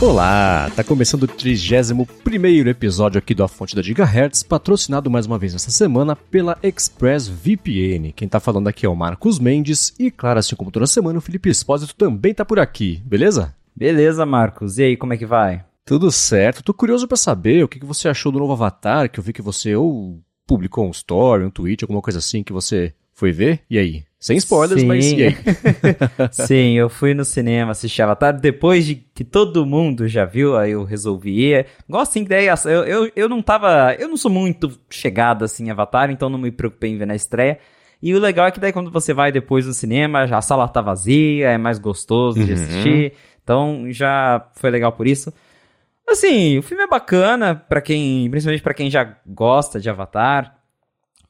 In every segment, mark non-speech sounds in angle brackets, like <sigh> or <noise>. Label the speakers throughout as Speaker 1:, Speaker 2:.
Speaker 1: Olá, tá começando o 31 episódio aqui do A Fonte da Gigahertz, patrocinado mais uma vez essa semana pela ExpressVPN. Quem tá falando aqui é o Marcos Mendes e, claro, assim como toda semana, o Felipe Espósito também tá por aqui, beleza?
Speaker 2: Beleza, Marcos. E aí, como é que vai?
Speaker 1: Tudo certo. Tô curioso para saber o que você achou do novo Avatar, que eu vi que você ou publicou um story, um tweet, alguma coisa assim que você foi ver. E aí? Sem spoilers,
Speaker 2: Sim.
Speaker 1: mas e aí? <laughs> <laughs>
Speaker 2: Sim, eu fui no cinema assistir Avatar depois de que todo mundo já viu, aí eu resolvi ir. Gosto assim, daí eu, eu, eu não tava. Eu não sou muito chegado assim em Avatar, então não me preocupei em ver na estreia. E o legal é que daí quando você vai depois no cinema, a sala tá vazia, é mais gostoso de
Speaker 1: Uhum.
Speaker 2: assistir. Então já foi legal por isso. Assim, o filme é bacana para quem, principalmente pra quem já gosta de Avatar.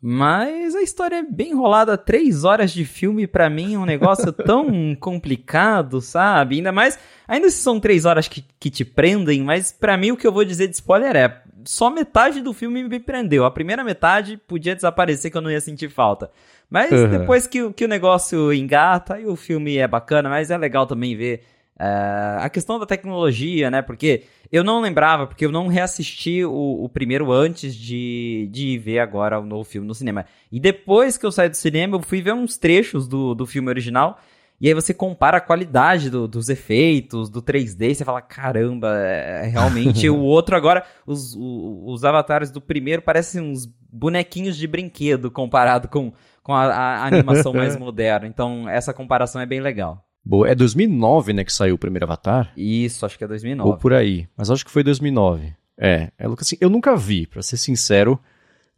Speaker 2: Mas a história é bem enrolada. Três horas de filme, pra mim, é um negócio <laughs> tão complicado, sabe? Ainda mais. Ainda se são três horas que, que te prendem, mas pra mim o que eu vou dizer de spoiler é. Só metade do filme me prendeu. A primeira metade podia desaparecer que eu não ia sentir falta. Mas
Speaker 1: Uhum.
Speaker 2: depois que, o- que o negócio engata, aí o filme é bacana, mas é legal também ver é, a questão da tecnologia, né? Porque eu não lembrava, porque eu não reassisti o, o primeiro antes de, de ver agora o novo filme no cinema. E depois que eu saí do cinema, eu fui ver uns trechos do, do filme original. E aí você compara a qualidade do- dos efeitos, do 3D, e você fala, caramba, é, realmente <laughs> o outro agora, os, o- os avatares do primeiro parecem uns bonequinhos de brinquedo comparado com, com a, a animação mais <laughs> moderna. Então essa comparação é bem legal.
Speaker 1: Boa, é 2009, né, que saiu o primeiro Avatar?
Speaker 2: Isso, acho que é 2009.
Speaker 1: Ou por aí. Mas acho que foi 2009. É, é assim, eu nunca vi, pra ser sincero.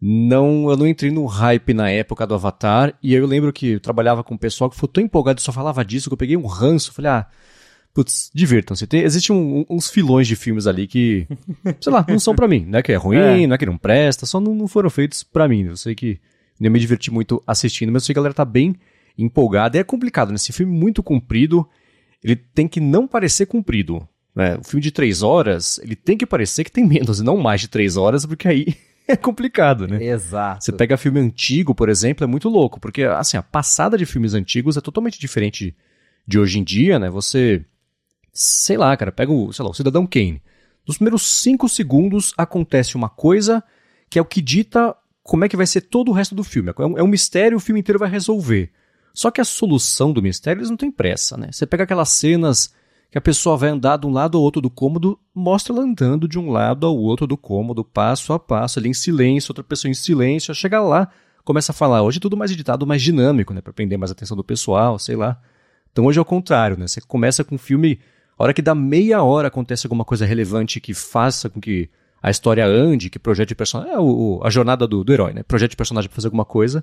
Speaker 1: Não, eu não entrei no hype na época do Avatar. E eu lembro que eu trabalhava com um pessoal que foi tão empolgado e só falava disso que eu peguei um ranço. Falei, ah, putz, divirtam-se. Tem- Existem um- uns filões de filmes ali que, <laughs> sei lá, não são pra mim. Não é que é ruim,
Speaker 2: É.
Speaker 1: não é que não presta, só não, não foram feitos pra mim. Eu sei que eu me diverti muito assistindo, mas eu sei que a galera tá bem empolgada. E é complicado, né? Esse filme muito comprido, ele tem que não parecer comprido. Né? O filme de três horas, ele tem que parecer que tem menos e não mais de três horas, porque aí <laughs> é complicado, né?
Speaker 2: Exato.
Speaker 1: Você pega filme antigo, por exemplo, é muito louco, porque assim, a passada de filmes antigos é totalmente diferente de hoje em dia, né? Você, sei lá, cara, pega o, sei lá, o Cidadão Kane. Nos primeiros cinco segundos acontece uma coisa que é o que dita como é que vai ser todo o resto do filme. É um, é um mistério, o filme inteiro vai resolver. Só que a solução do mistério eles não têm pressa, né? Você pega aquelas cenas que a pessoa vai andar de um lado ao outro do cômodo, mostra ela andando de um lado ao outro do cômodo, passo a passo, ali em silêncio, outra pessoa em silêncio, chega lá, começa a falar. Hoje é tudo mais editado, mais dinâmico, né? Pra prender mais atenção do pessoal, sei lá. Então hoje é o contrário, né? Você começa com um filme, a hora que dá meia hora acontece alguma coisa relevante que faça com que a história ande, que projete personagem. É o, a jornada do, do herói, né? Projete personagem pra fazer alguma coisa.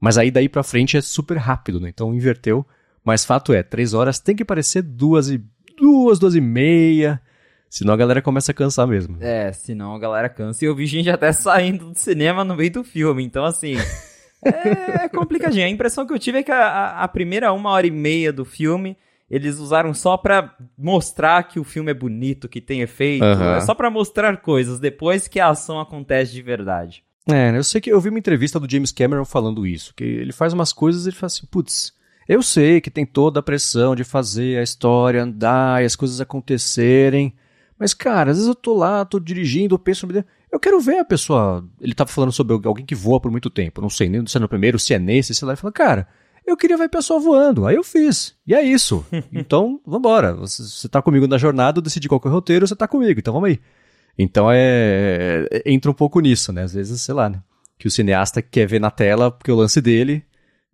Speaker 1: Mas aí daí pra frente é super rápido, né? Então inverteu. Mas fato é, três horas tem que parecer duas e. duas, duas e meia. Senão a galera começa a cansar mesmo.
Speaker 2: É, senão a galera cansa. E eu vi gente até <laughs> saindo do cinema no meio do filme. Então, assim. é complicadinho. A impressão que eu tive é que a, a- primeira uma hora e meia do filme. Eles usaram só pra mostrar que o filme é bonito, que tem efeito.
Speaker 1: Aham.
Speaker 2: É só pra mostrar coisas, depois que a ação acontece de verdade.
Speaker 1: É, eu sei que eu vi uma entrevista do James Cameron falando isso, que ele faz umas coisas e ele fala assim, putz, eu sei que tem toda a pressão de fazer a história andar e as coisas acontecerem, mas cara, às vezes eu tô lá, tô dirigindo, eu penso, eu quero ver a pessoa, ele tava falando sobre alguém que voa por muito tempo, não sei nem se é no primeiro, se é nesse, sei lá, ele fala, cara, eu queria ver a pessoa voando, aí eu fiz, e é isso, <laughs> então vambora, você, você tá comigo na jornada, eu decidi qual que é o roteiro, você tá comigo, então vamos aí. Então é, é- entra um pouco nisso, né? Às vezes, sei lá, né? Que o cineasta quer ver na tela porque o lance dele,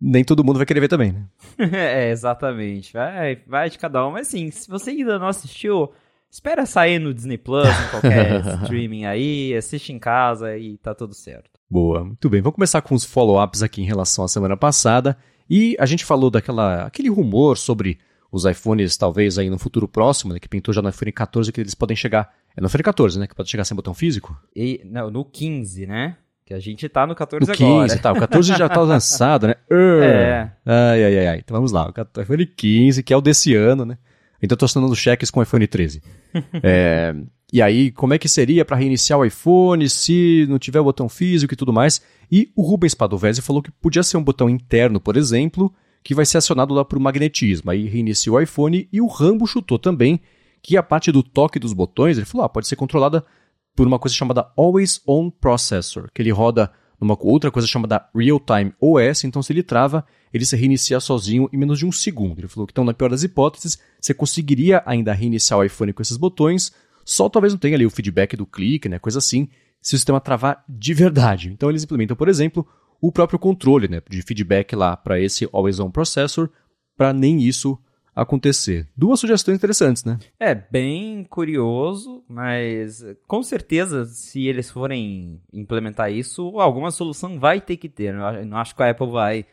Speaker 1: nem todo mundo vai querer ver também, né? <laughs>
Speaker 2: é, exatamente. Vai, vai de cada um. Mas assim, se você ainda não assistiu, espera sair no Disney Plus, em qualquer <laughs> streaming aí, assiste em casa e tá tudo certo.
Speaker 1: Boa, muito bem. Vamos começar com os follow-ups aqui em relação à semana passada. E a gente falou daquela aquele rumor sobre os iPhones, talvez aí no futuro próximo, né? Que pintou já no iPhone 14, que eles podem chegar. É no iPhone 14, né? Que pode chegar sem botão físico?
Speaker 2: E, não, no 15, né? Que a gente tá no 14
Speaker 1: No 15,
Speaker 2: agora.
Speaker 1: tá. O 14 já tá lançado, né? <laughs>
Speaker 2: É.
Speaker 1: Ai, ai, ai, ai. Então vamos lá. O iPhone 15, que é o desse ano, né? Então eu tô assinando cheques com o iPhone 13. <laughs> é, e aí, como é que seria para reiniciar o iPhone se não tiver o botão físico e tudo mais? E o Rubens Padovese falou que podia ser um botão interno, por exemplo, que vai ser acionado lá por magnetismo. Aí reinicia o iPhone e o Rambo chutou também que a parte do toque dos botões, ele falou, ah, pode ser controlada por uma coisa chamada Always On Processor, que ele roda numa outra coisa chamada Real Time OS, então se ele trava, ele se reinicia sozinho em menos de um segundo. Ele falou que então, na pior das hipóteses, você conseguiria ainda reiniciar o iPhone com esses botões, só talvez não tenha ali o feedback do clique, né, coisa assim, se o sistema travar de verdade. Então eles implementam, por exemplo, o próprio controle né, de feedback lá para esse Always On Processor, para nem isso acontecer. Duas sugestões interessantes, né?
Speaker 2: É, bem curioso, mas com certeza, se eles forem implementar isso, alguma solução vai ter que ter. Eu não acho que a Apple vai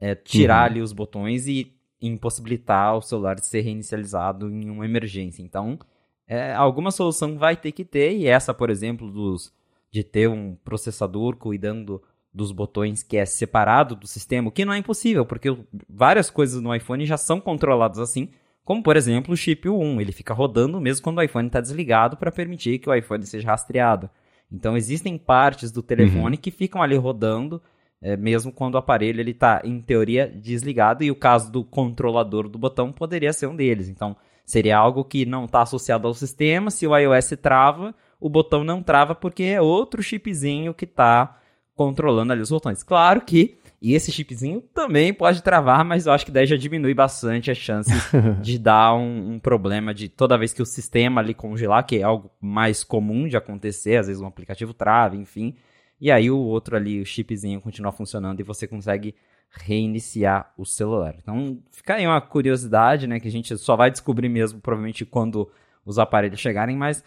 Speaker 2: é, tirar uhum. ali os botões e impossibilitar o celular de ser reinicializado em uma emergência. Então, é, alguma solução vai ter que ter, e essa, por exemplo, dos, de ter um processador cuidando dos botões que é separado do sistema, o que não é impossível, porque várias coisas no iPhone já são controladas assim, como por exemplo o chip 1, ele fica rodando mesmo quando o iPhone está desligado para permitir que o iPhone seja rastreado. Então existem partes do telefone uhum. que ficam ali rodando, é, mesmo quando o aparelho ele está em teoria desligado e o caso do controlador do botão poderia ser um deles. Então seria algo que não está associado ao sistema. Se o iOS trava, o botão não trava porque é outro chipzinho que está controlando ali os botões. Claro que e esse chipzinho também pode travar, mas eu acho que daí já diminui bastante as chances <laughs> de dar um, um, problema de toda vez que o sistema ali congelar, que é algo mais comum de acontecer, às vezes um aplicativo trava, enfim. E aí o outro ali, o chipzinho, continua funcionando e você consegue reiniciar o celular. Então fica aí uma curiosidade, né, que a gente só vai descobrir mesmo provavelmente quando os aparelhos chegarem, mas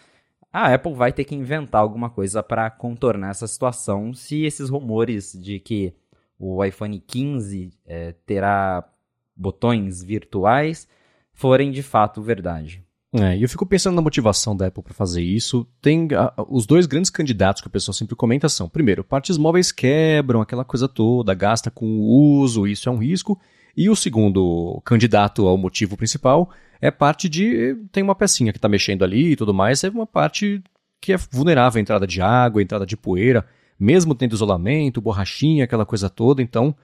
Speaker 2: a Apple vai ter que inventar alguma coisa para contornar essa situação se esses rumores de que o iPhone 15 é, terá botões virtuais forem de fato verdade.
Speaker 1: É, e eu fico pensando na motivação da Apple para fazer isso. Tem os dois grandes candidatos que o pessoal sempre comenta são, primeiro, partes móveis quebram, aquela coisa toda, gasta com o uso, isso é um risco. E o segundo candidato ao motivo principal é parte de. Tem uma pecinha que está mexendo ali e tudo mais, é uma parte que é vulnerável à entrada de água, à entrada de poeira, mesmo tendo isolamento, borrachinha, aquela coisa toda. Então,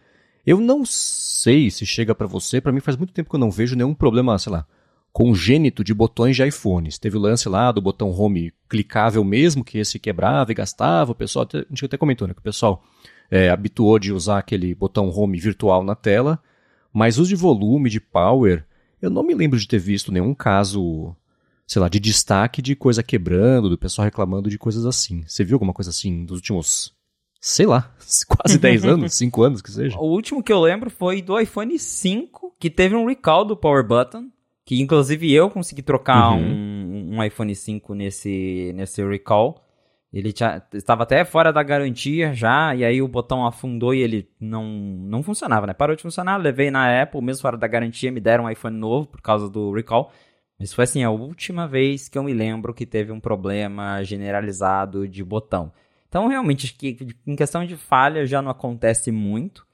Speaker 1: eu não sei se chega para você. Para mim, faz muito tempo que eu não vejo nenhum problema, sei lá, congênito de botões de iPhones. Teve o lance lá do botão home clicável mesmo, que esse quebrava e gastava. O pessoal, a gente até comentou, né? Que o pessoal é, habituou de usar aquele botão home virtual na tela. Mas os de volume, de power, eu não me lembro de ter visto nenhum caso, sei lá, de destaque de coisa quebrando, do pessoal reclamando de coisas assim. Você viu alguma coisa assim dos últimos, sei lá, <laughs> quase 10 anos, <laughs> 5 anos que seja?
Speaker 2: O último que eu lembro foi do iPhone 5, que teve um recall do Power Button, que inclusive eu consegui trocar uhum. um, um iPhone 5 nesse, nesse recall. Ele tinha, estava até fora da garantia já, e aí o botão afundou e ele não, não funcionava, né? Parou de funcionar, levei na Apple, mesmo fora da garantia, me deram um iPhone novo por causa do recall. Mas foi assim, a última vez que eu me lembro que teve um problema generalizado de botão. Então, realmente, que em questão de falha já não acontece muito.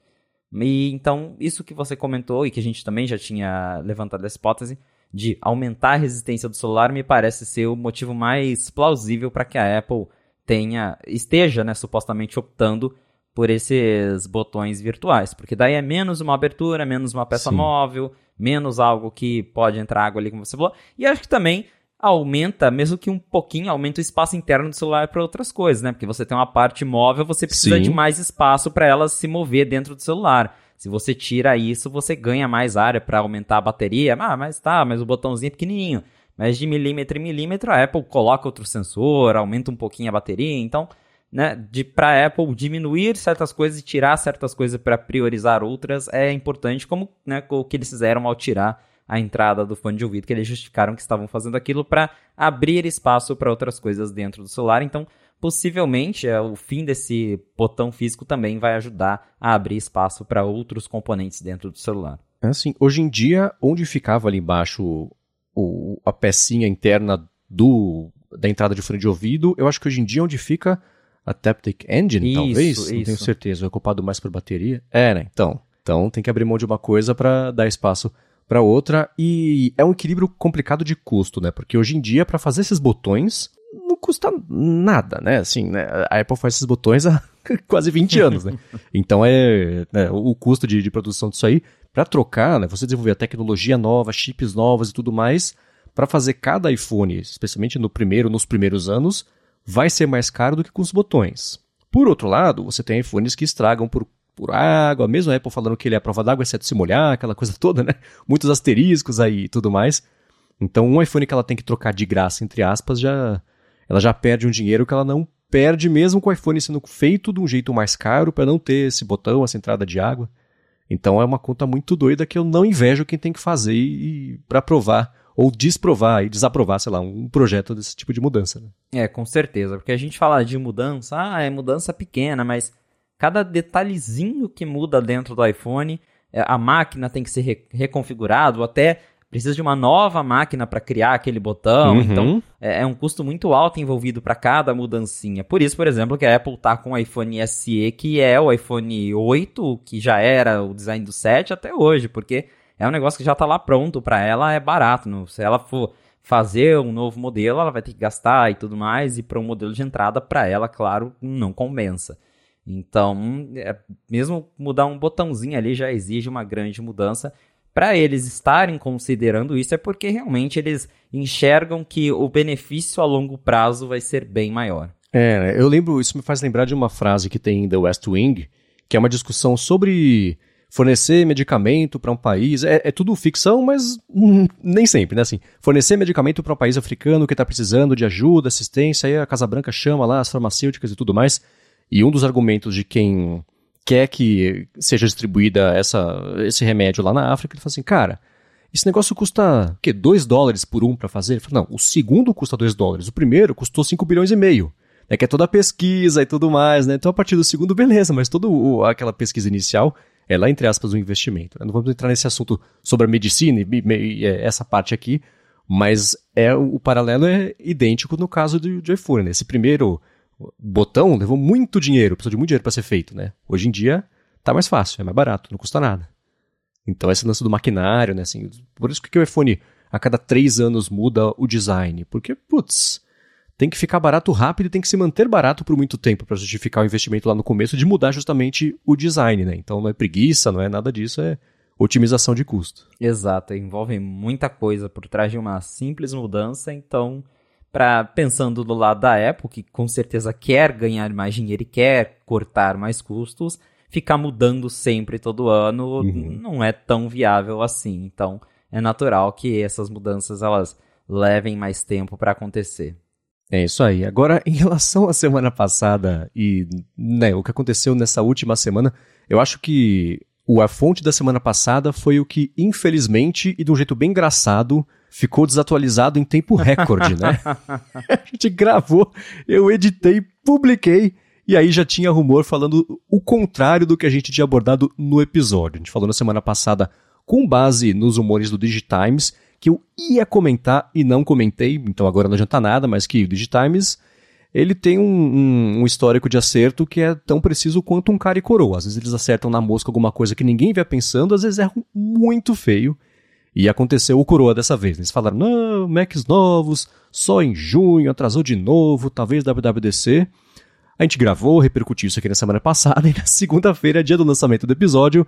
Speaker 2: E então, isso que você comentou e que a gente também já tinha levantado essa hipótese de aumentar a resistência do celular me parece ser o motivo mais plausível para que a Apple tenha esteja, né, supostamente optando por esses botões virtuais, porque daí é menos uma abertura, menos uma peça Sim. móvel, menos algo que pode entrar água ali, como você falou. E acho que também aumenta, mesmo que um pouquinho, aumenta o espaço interno do celular para outras coisas, né? Porque você tem uma parte móvel, você precisa Sim. de mais espaço para ela se mover dentro do celular. Se você tira isso, você ganha mais área para aumentar a bateria. Ah, mas tá, mas o botãozinho é pequenininho. Mas de milímetro em milímetro, a Apple coloca outro sensor, aumenta um pouquinho a bateria. Então, né, de para Apple diminuir certas coisas e tirar certas coisas para priorizar outras é importante, como né, o que eles fizeram ao tirar a entrada do fone de ouvido, que eles justificaram que estavam fazendo aquilo para abrir espaço para outras coisas dentro do celular. Então, possivelmente, é, o fim desse botão físico também vai ajudar a abrir espaço para outros componentes dentro do celular.
Speaker 1: É assim, hoje em dia, onde ficava ali embaixo o, a pecinha interna do, da entrada de fone de ouvido, eu acho que hoje em dia onde fica a Taptic Engine, isso, talvez, isso. não tenho certeza, é ocupado mais por bateria. É, né? Então, então tem que abrir mão de uma coisa para dar espaço para outra e é um equilíbrio complicado de custo, né? Porque hoje em dia para fazer esses botões não custa nada, né? Assim, né? a Apple faz esses botões há <laughs> quase 20 anos, né? <laughs> Então é né, o custo de, de produção disso aí para trocar, né? Você desenvolver a tecnologia nova, chips novas e tudo mais para fazer cada iPhone, especialmente no primeiro, nos primeiros anos, vai ser mais caro do que com os botões. Por outro lado, você tem iPhones que estragam por, por água, mesmo a Apple falando que ele é a prova d'água, exceto se molhar, aquela coisa <laughs> toda, né? Muitos asteriscos aí e tudo mais. Então, um iPhone que ela tem que trocar de graça, entre aspas, já ela já perde um dinheiro que ela não perde mesmo com o iPhone sendo feito de um jeito mais caro para não ter esse botão, essa entrada de água. Então é uma conta muito doida que eu não invejo quem tem que fazer para provar ou desprovar e desaprovar, sei lá, um projeto desse tipo de mudança. Né?
Speaker 2: É, com certeza, porque a gente fala de mudança, ah, é mudança pequena, mas cada detalhezinho que muda dentro do iPhone, é, a máquina tem que ser re reconfigurada, ou até precisa de uma nova máquina para criar aquele botão. Uhum. Então, é, é, um custo muito alto envolvido para cada mudancinha. Por isso, por exemplo, que a Apple tá com o iPhone SE, que é o iPhone 8, que já era o design do 7 até hoje, porque é um negócio que já tá lá pronto para ela, é barato. Não? Se ela for fazer um novo modelo, ela vai ter que gastar e tudo mais, e para um modelo de entrada, para ela, claro, não compensa. Então, é, mesmo mudar um botãozinho ali já exige uma grande mudança para eles estarem considerando isso é porque realmente eles enxergam que o benefício a longo prazo vai ser bem maior.
Speaker 1: É, eu lembro, isso me faz lembrar de uma frase que tem em The West Wing, que é uma discussão sobre fornecer medicamento para um país. É, é, tudo ficção, mas hum, nem sempre, né? Assim, fornecer medicamento para um país africano que está precisando de ajuda, assistência, aí a Casa Branca chama lá as farmacêuticas e tudo mais. E um dos argumentos de quem quer que seja distribuída essa, esse remédio lá na África, ele fala assim, cara, esse negócio custa, que 2 dólares por um para fazer? Ele fala, não, o segundo custa 2 dólares, o primeiro custou 5 bilhões e meio. É que é toda a pesquisa e tudo mais, né? Então a partir do segundo, beleza, mas toda aquela pesquisa inicial é lá, entre aspas, um investimento. Né? Não vamos entrar nesse assunto sobre a medicina e, e, e essa parte aqui, mas é o, o, paralelo é idêntico no caso do, do iPhone. Né? Esse primeiro botão levou muito dinheiro, precisou de muito dinheiro para ser feito, né? Hoje em dia tá mais fácil, é mais barato, não custa nada. Então esse lance do maquinário, né? Assim, por isso que o iPhone a cada três anos muda o design, porque putz, tem que ficar barato rápido e tem que se manter barato por muito tempo para justificar o investimento lá no começo de mudar justamente o design, né? Então não é preguiça, não é nada disso, é otimização de custo.
Speaker 2: Exato, envolve muita coisa por trás de uma simples mudança, então para pensando do lado da Apple, que com certeza quer ganhar mais dinheiro e quer cortar mais custos, ficar mudando sempre todo ano uhum. não é tão viável assim. Então, é natural que essas mudanças elas levem mais tempo para acontecer.
Speaker 1: É isso aí. Agora, em relação à semana passada e né, o que aconteceu nessa última semana, eu acho que o, a fonte da semana passada foi o que, infelizmente, e de um jeito bem engraçado, ficou desatualizado em tempo recorde, né? <laughs> a gente gravou, eu editei, publiquei, e aí já tinha rumor falando o contrário do que a gente tinha abordado no episódio. A gente falou na semana passada com base nos rumores do Digitimes, que eu ia comentar e não comentei, então agora não adianta nada, mas que o Digitimes ele tem um, um, um, histórico de acerto que é tão preciso quanto um cara e coroa. Às vezes eles acertam na mosca alguma coisa que ninguém vê pensando, às vezes erram muito feio. E aconteceu o coroa dessa vez. Eles falaram, não, Macs novos, só em junho, atrasou de novo, talvez WWDC. A gente gravou, repercutiu isso aqui na semana passada, <laughs> e na segunda-feira, dia do lançamento do episódio,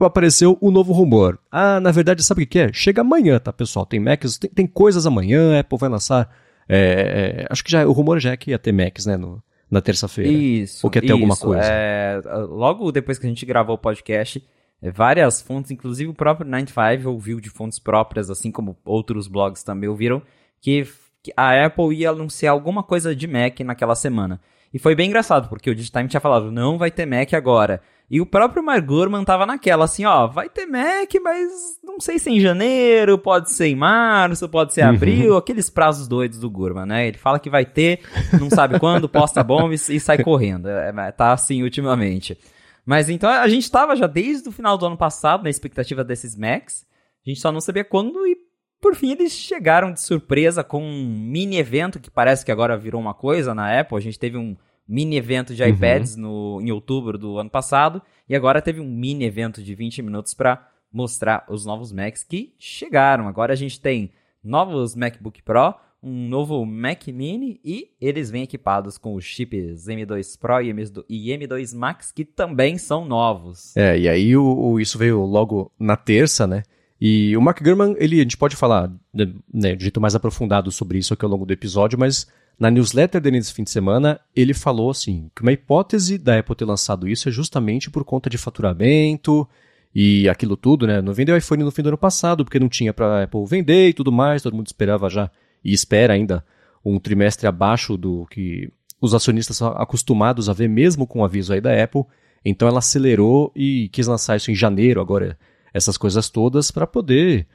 Speaker 1: apareceu o um novo rumor. Ah, na verdade, sabe o que é? Chega amanhã, tá, pessoal? Tem Macs, tem, tem coisas amanhã, Apple vai lançar. É, é, acho que já o rumor já é que ia ter Macs, né? No, na terça-feira.
Speaker 2: Isso.
Speaker 1: Ou que ia ter isso, alguma coisa.
Speaker 2: É, logo depois que a gente gravou o podcast, é, várias fontes, inclusive o próprio 95 ouviu de fontes próprias, assim como outros blogs também ouviram, que, que a Apple ia anunciar alguma coisa de Mac naquela semana. E foi bem engraçado, porque o Digitime tinha falado, não vai ter Mac agora. E o próprio Mark Gurman tava naquela, assim, ó, vai ter Mac, mas não sei se é em janeiro, pode ser em março, pode ser em abril, uhum. aqueles prazos doidos do Gurman, né? Ele fala que vai ter, não sabe <laughs> quando, posta bomba e, e sai correndo. É, é, tá assim ultimamente. Mas então a gente estava já desde o final do ano passado na expectativa desses Macs. A gente só não sabia quando e por fim eles chegaram de surpresa com um mini evento que parece que agora virou uma coisa na Apple. A gente teve um mini evento de iPads uhum. no, em outubro do ano passado e agora teve um mini evento de 20 minutos para mostrar os novos Macs que chegaram. Agora a gente tem novos MacBook Pro, um novo Mac Mini e eles vêm equipados com os chips M2 Pro e M2 Max que também são novos.
Speaker 1: É, e aí o, o, isso veio logo na terça, né? E o Mark Gurman, ele, a gente pode falar né, né, de jeito mais aprofundado sobre isso aqui ao longo do episódio, mas na newsletter dele nesse fim de semana, ele falou assim, que uma hipótese da Apple ter lançado isso é justamente por conta de faturamento e aquilo tudo, né? Não vendeu iPhone no fim do ano passado, porque não tinha para Apple vender e tudo mais, todo mundo esperava já e espera ainda um trimestre abaixo do que os acionistas são acostumados a ver, mesmo com o aviso aí da Apple. Então ela acelerou e quis lançar isso em janeiro, agora essas coisas todas, para poder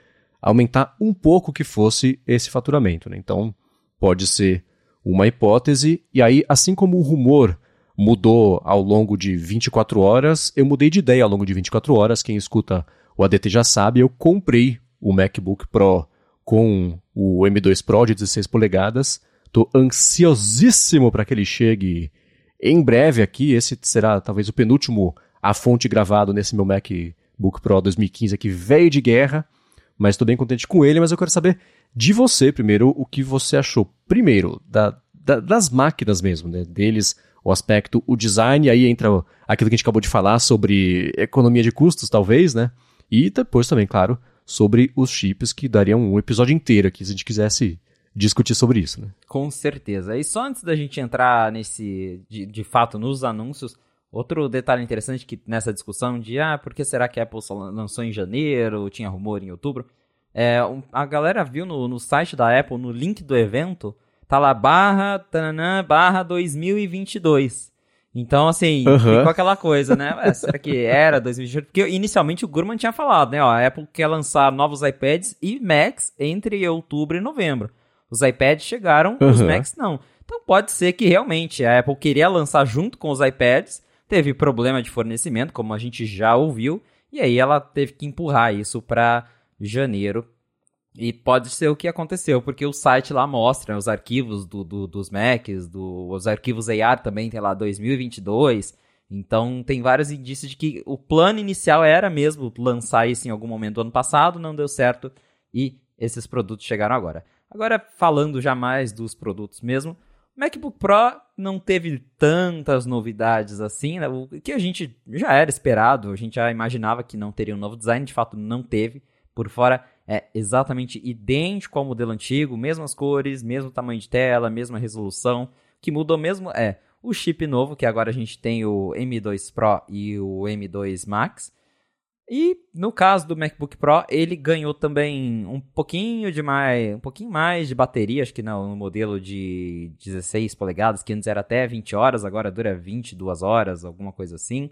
Speaker 1: aumentar um pouco que fosse esse faturamento. Né? Então pode ser uma hipótese, e aí, assim como o rumor mudou ao longo de 24 horas, eu mudei de ideia ao longo de 24 horas. Quem escuta o ADT já sabe, eu comprei o MacBook Pro com o M2 Pro de 16 polegadas. Estou ansiosíssimo para que ele chegue em breve aqui. Esse será talvez o penúltimo a fonte gravado nesse meu MacBook Pro 2015 aqui, velho de guerra. Mas estou bem contente com ele, mas eu quero saber de você primeiro o que você achou. Primeiro, da, da, das máquinas mesmo, né? Deles, o aspecto, o design, aí entra aquilo que a gente acabou de falar sobre economia de custos, talvez, né? E depois também, claro, sobre os chips, que dariam um episódio inteiro aqui se a gente quisesse discutir sobre isso, né?
Speaker 2: Com certeza. E só antes da gente entrar nesse, de, de fato, nos anúncios, outro detalhe interessante que nessa discussão de, ah, por que será que a Apple lançou em janeiro, tinha rumor em outubro? É, a galera viu no, no site da Apple, no link do evento, tá lá barra, tananã, barra 2022. Então, assim, uhum. ficou aquela coisa, né? Ué, será que era 2022? Porque inicialmente o Gurman tinha falado, né? Ó, a Apple quer lançar novos iPads e Macs entre outubro e novembro. Os iPads chegaram, uhum. os Macs não. Então pode ser que realmente a Apple queria lançar junto com os iPads, teve problema de fornecimento, como a gente já ouviu, e aí ela teve que empurrar isso para janeiro. E pode ser o que aconteceu, porque o site lá mostra os arquivos do, do, dos Macs, do, os arquivos AR também tem lá 2022. Então tem vários indícios de que o plano inicial era mesmo lançar isso em algum momento do ano passado, não deu certo e esses produtos chegaram agora. Agora, falando já mais dos produtos mesmo, MacBook Pro não teve tantas novidades assim, né? o que a gente já era esperado, a gente já imaginava que não teria um novo design, de fato não teve. Por fora é exatamente idêntico ao modelo antigo, mesmas cores, mesmo tamanho de tela, mesma resolução. O que mudou mesmo é o chip novo, que agora a gente tem o M2 Pro e o M2 Max. E no caso do MacBook Pro, ele ganhou também um pouquinho de mais, um pouquinho mais de bateria, acho que no, no modelo de 16 polegadas, que antes era até 20 horas, agora dura 22 horas, alguma coisa assim.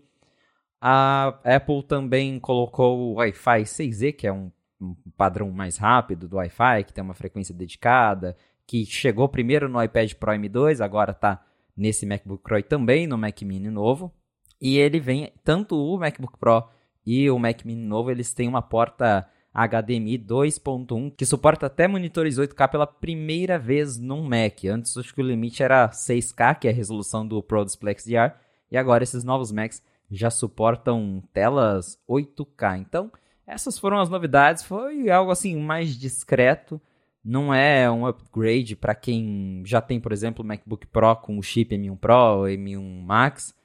Speaker 2: A Apple também colocou o Wi-Fi 6E, que é um, um padrão mais rápido do Wi-Fi, que tem uma frequência dedicada, que chegou primeiro no iPad Pro M2, agora está nesse MacBook Pro e também no Mac Mini novo. E ele vem, tanto o MacBook Pro e o Mac Mini novo, eles têm uma porta HDMI 2.1 que suporta até monitores 8K pela primeira vez num Mac. Antes acho que o limite era 6K, que é a resolução do Pro Display XDR, e agora esses novos Macs já suportam telas 8K. Então, essas foram as novidades. Foi algo assim mais discreto. Não é um upgrade para quem já tem, por exemplo, o MacBook Pro com o chip M1 Pro, M1 Max,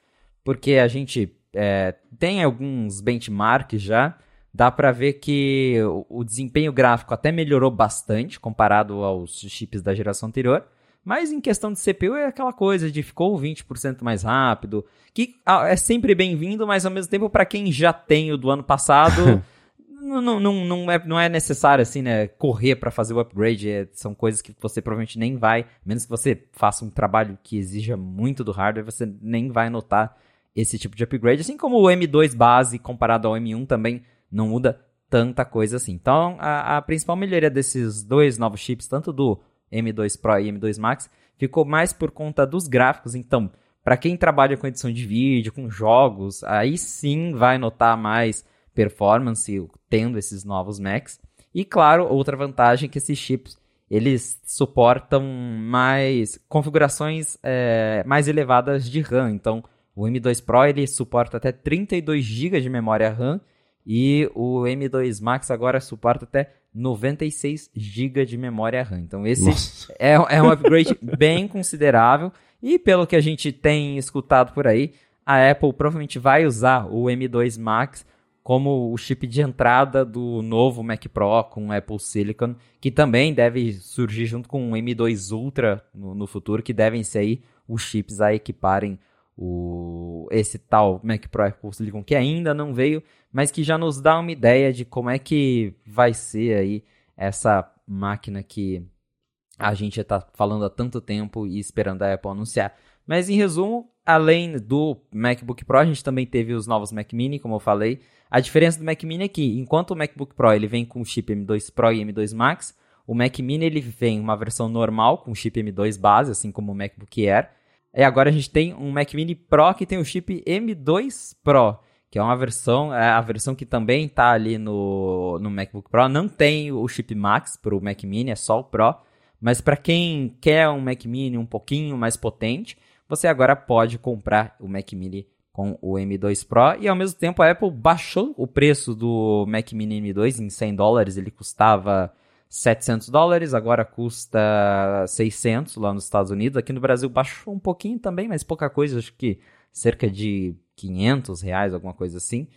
Speaker 2: porque a gente é, tem alguns benchmarks já. Dá para ver que o, o desempenho gráfico até melhorou bastante comparado aos chips da geração anterior. Mas em questão de CPU é aquela coisa de ficou 20% mais rápido, que ah, é sempre bem-vindo, mas ao mesmo tempo para quem já tem o do ano passado, <laughs> não, não, não, é, não é necessário assim, né, correr para fazer o upgrade, é, são coisas que você provavelmente nem vai, menos que você faça um trabalho que exija muito do hardware, você nem vai notar esse tipo de upgrade, assim como o M2 base comparado ao M1 também não muda tanta coisa assim. Então, a, a principal melhoria desses dois novos chips, tanto do M2 Pro e M2 Max, ficou mais por conta dos gráficos. Então, para quem trabalha com edição de vídeo, com jogos, aí sim vai notar mais performance tendo esses novos Macs. E claro, outra vantagem é que esses chips eles suportam mais configurações é, mais elevadas de RAM. Então, o M2 Pro ele suporta até 32 GB de memória RAM, E o M2 Max agora suporta até 96 GB de memória RAM. Então esse é, é um upgrade <laughs> bem considerável. E pelo que a gente tem escutado por aí, a Apple provavelmente vai usar o M2 Max como o chip de entrada do novo Mac Pro com Apple Silicon, que também deve surgir junto com o M2 Ultra no, no futuro, que devem ser aí os chips a equiparem o, esse tal Mac Pro Apple Silicon, que ainda não veio, mas que já nos dá uma ideia de como é que vai ser aí essa máquina que a gente está falando há tanto tempo e esperando a Apple anunciar. Mas em resumo, além do MacBook Pro, a gente também teve os novos Mac Mini, como eu falei, a diferença do Mac Mini é que, enquanto o MacBook Pro ele vem com chip M2 Pro e M2 Max, o Mac Mini ele vem uma versão normal com chip M2 base, assim como o MacBook Air. E agora a gente tem um Mac Mini Pro que tem o chip M2 Pro, que é uma versão, é a versão que também está ali no, no MacBook Pro. Não tem o chip Max para o Mac Mini, é só o Pro. Mas para quem quer um Mac Mini um pouquinho mais potente, você agora pode comprar o Mac Mini com o M2 Pro e ao mesmo tempo a Apple baixou o preço do Mac Mini M2 em 100 dólares, ele custava 700 dólares, agora custa 600 lá nos Estados Unidos, aqui no Brasil baixou um pouquinho também, mas pouca coisa, acho que cerca de 500 reais, alguma coisa assim.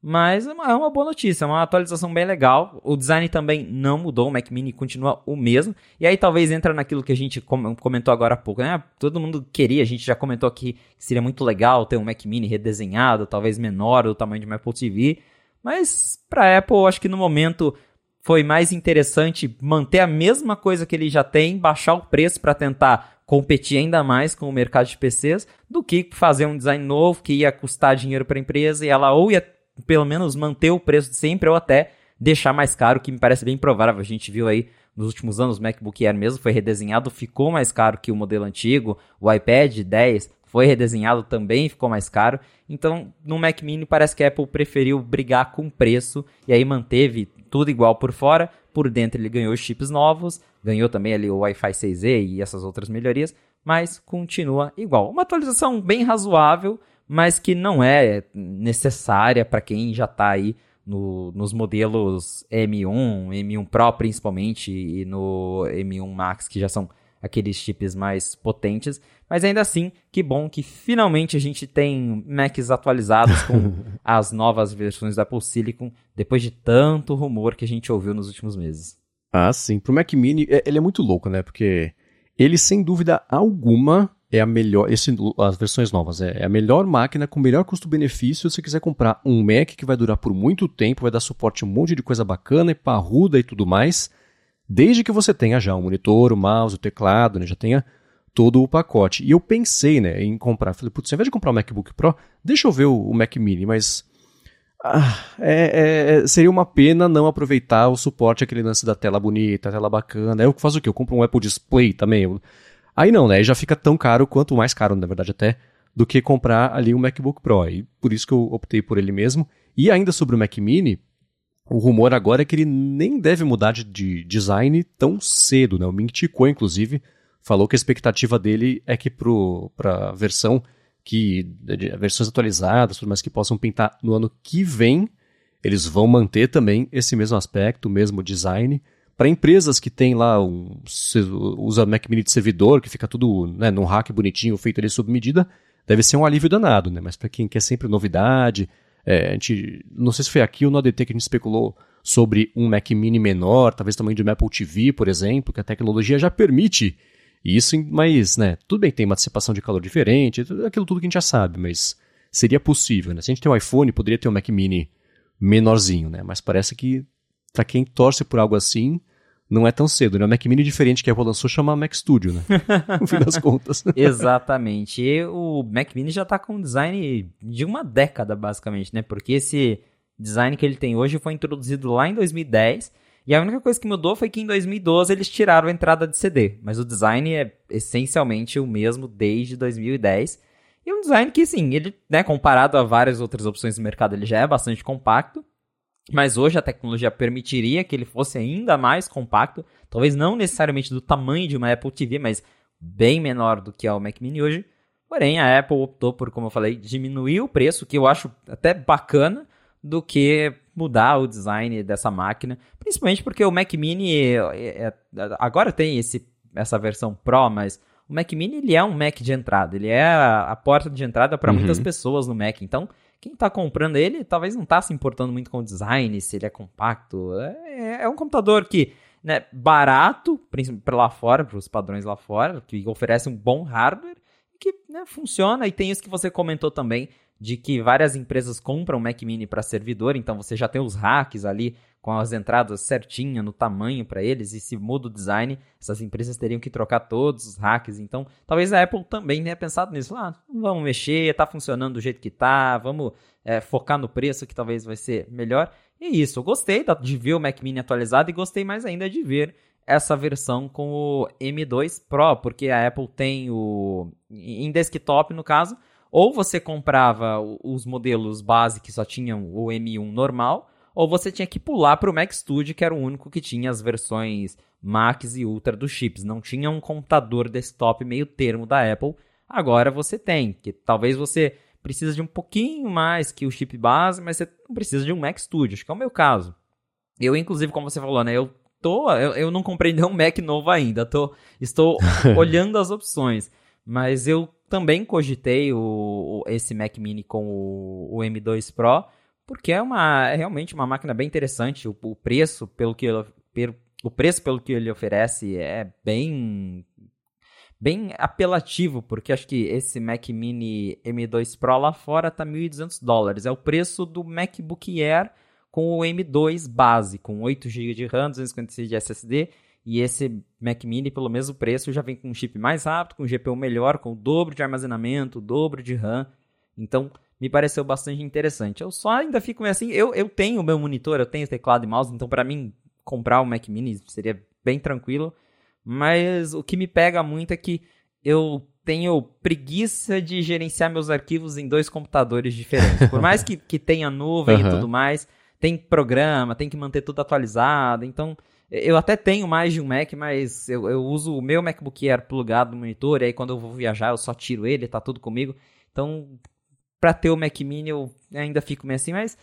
Speaker 2: Mas é uma, é uma, boa notícia, é uma atualização bem legal. O design também não mudou, o Mac Mini continua o mesmo. E aí talvez entra naquilo que a gente comentou agora há pouco, né? Todo mundo queria, a gente já comentou aqui que seria muito legal ter um Mac Mini redesenhado, talvez menor do tamanho de uma Apple TV. Mas para Apple, acho que no momento foi mais interessante manter a mesma coisa que ele já tem, baixar o preço para tentar competir ainda mais com o mercado de PCs, do que fazer um design novo que ia custar dinheiro para a empresa e ela ou ia pelo menos manter o preço de sempre ou até deixar mais caro, que me parece bem provável. A gente viu aí nos últimos anos o MacBook Air mesmo foi redesenhado, ficou mais caro que o modelo antigo. O iPad 10 foi redesenhado também, ficou mais caro. Então, no Mac Mini parece que a Apple preferiu brigar com preço e aí manteve tudo igual por fora. Por dentro ele ganhou chips novos, ganhou também ali o Wi-Fi 6E e essas outras melhorias, mas continua igual. Uma atualização bem razoável, mas que não é necessária para quem já está aí no, nos modelos M1, M1 Pro principalmente, e no M1 Max, que já são aqueles chips mais potentes. Mas ainda assim, que bom que finalmente a gente tem Macs atualizados com <laughs> as novas versões da Apple Silicon, depois de tanto rumor que a gente ouviu nos últimos meses.
Speaker 1: Ah, sim. Pro Mac Mini, é, ele é muito louco, né? Porque ele, sem dúvida alguma, é a melhor, esse, as versões novas, é, é a melhor máquina com melhor custo-benefício se você quiser comprar um Mac que vai durar por muito tempo, vai dar suporte a um monte de coisa bacana e parruda e tudo mais, desde que você tenha já o monitor, o mouse, o teclado, né, já tenha todo o pacote. E eu pensei né, em comprar, falei, putz, ao invés de comprar o MacBook Pro, deixa eu ver o, Mac Mini, mas ah, é, é, seria uma pena não aproveitar o suporte, aquele lance da tela bonita, tela bacana. Eu faço o quê? Eu compro um Apple Display também. Aí não, né? Já fica tão caro quanto mais caro, na verdade, até, do que comprar ali um MacBook Pro. E por isso que eu optei por ele mesmo. E ainda sobre o Mac Mini, o rumor agora é que ele nem deve mudar de, de design tão cedo, né? O Ming inclusive, falou que a expectativa dele é que para a versão que versões atualizadas, mais que possam pintar no ano que vem, eles vão manter também esse mesmo aspecto, o mesmo design, para empresas que tem lá, um, usa Mac Mini de servidor, que fica tudo né, num hack bonitinho, feito ali sob medida, deve ser um alívio danado, né? Mas para quem quer sempre novidade, é, a gente, não sei se foi aqui ou no ADT que a gente especulou sobre um Mac Mini menor, talvez tamanho de uma Apple TV, por exemplo, que a tecnologia já permite isso, mas, né, tudo bem, tem uma dissipação de calor diferente, aquilo tudo que a gente já sabe, mas seria possível, né? Se a gente tem um iPhone, poderia ter um Mac Mini menorzinho, né? Mas parece que para quem torce por algo assim, não é tão cedo, né? O Mac Mini diferente que a Apple lançou chama Mac Studio, né? <laughs> no fim das contas. <laughs>
Speaker 2: Exatamente. E o Mac Mini já tá com um design de uma década, basicamente, né? Porque esse design que ele tem hoje foi introduzido lá em 2010. E a única coisa que mudou foi que em 2012 eles tiraram a entrada de CD. Mas o design é essencialmente o mesmo desde 2010. E um design que, sim, ele, né, comparado a várias outras opções do mercado, ele já é bastante compacto. Mas hoje a tecnologia permitiria que ele fosse ainda mais compacto, talvez não necessariamente do tamanho de uma Apple TV, mas bem menor do que é o Mac Mini hoje. Porém, a Apple optou por, como eu falei, diminuir o preço, que eu acho até bacana, do que mudar o design dessa máquina. Principalmente porque o Mac Mini é, é, agora tem esse, essa versão Pro, mas o Mac Mini ele é um Mac de entrada. Ele é a, a porta de entrada para uhum. muitas pessoas no Mac. Então, quem está comprando ele talvez não está se importando muito com o design, se ele é compacto. É, é um computador que né, barato, para lá fora, para os padrões lá fora, que oferece um bom hardware, que né, funciona. E tem isso que você comentou também, de que várias empresas compram Mac Mini para servidor, então você já tem os hacks ali com as entradas certinhas no tamanho para eles, e se muda o design, essas empresas teriam que trocar todos os hacks. Então, talvez a Apple também tenha pensado nisso. Ah, vamos mexer, tá funcionando do jeito que tá, vamos é, focar no preço que talvez vai ser melhor. E isso, eu gostei de ver o Mac Mini atualizado e gostei mais ainda de ver essa versão com o M2 Pro, porque a Apple tem o em desktop no caso, ou você comprava os modelos base que só tinham o M1 normal, ou você tinha que pular para o Mac Studio, que era o único que tinha as versões Max e Ultra dos chips. Não tinha um computador desktop meio termo da Apple. Agora você tem, que talvez você precisa de um pouquinho mais que o chip base, mas você não precisa de um Mac Studio, acho que é o meu caso. Eu, inclusive, como você falou, né, eu tô, eu, eu não comprei nenhum Mac novo ainda, tô, estou <laughs> olhando as opções, mas eu também cogitei o, esse Mac Mini com o, o M2 Pro, porque é uma é realmente uma máquina bem interessante, o, o preço pelo que ele, o preço pelo que ele oferece é bem bem apelativo, porque acho que esse Mac Mini M2 Pro lá fora tá 1.200 dólares. É o preço do MacBook Air com o M2 base, com 8 GB de RAM, 256 de SSD. E esse Mac Mini, pelo mesmo preço, já vem com um chip mais rápido, com um GPU melhor, com o dobro de armazenamento, o dobro de RAM. Então, me pareceu bastante interessante. Eu só ainda fico meio assim, eu, eu tenho o meu monitor, eu tenho teclado e mouse, então para mim comprar o Mac Mini seria bem tranquilo. Mas o que me pega muito é que eu tenho preguiça de gerenciar meus arquivos em dois computadores diferentes. Por mais que, que tenha nuvem uhum. e <laughs> tudo mais, tem programa, tem que manter tudo atualizado. Então, eu até tenho mais de um Mac, mas eu, eu uso o meu MacBook Air plugado no monitor, e aí quando eu vou viajar eu só tiro ele, tá tudo comigo. Então, para ter o Mac Mini eu ainda fico meio assim, mas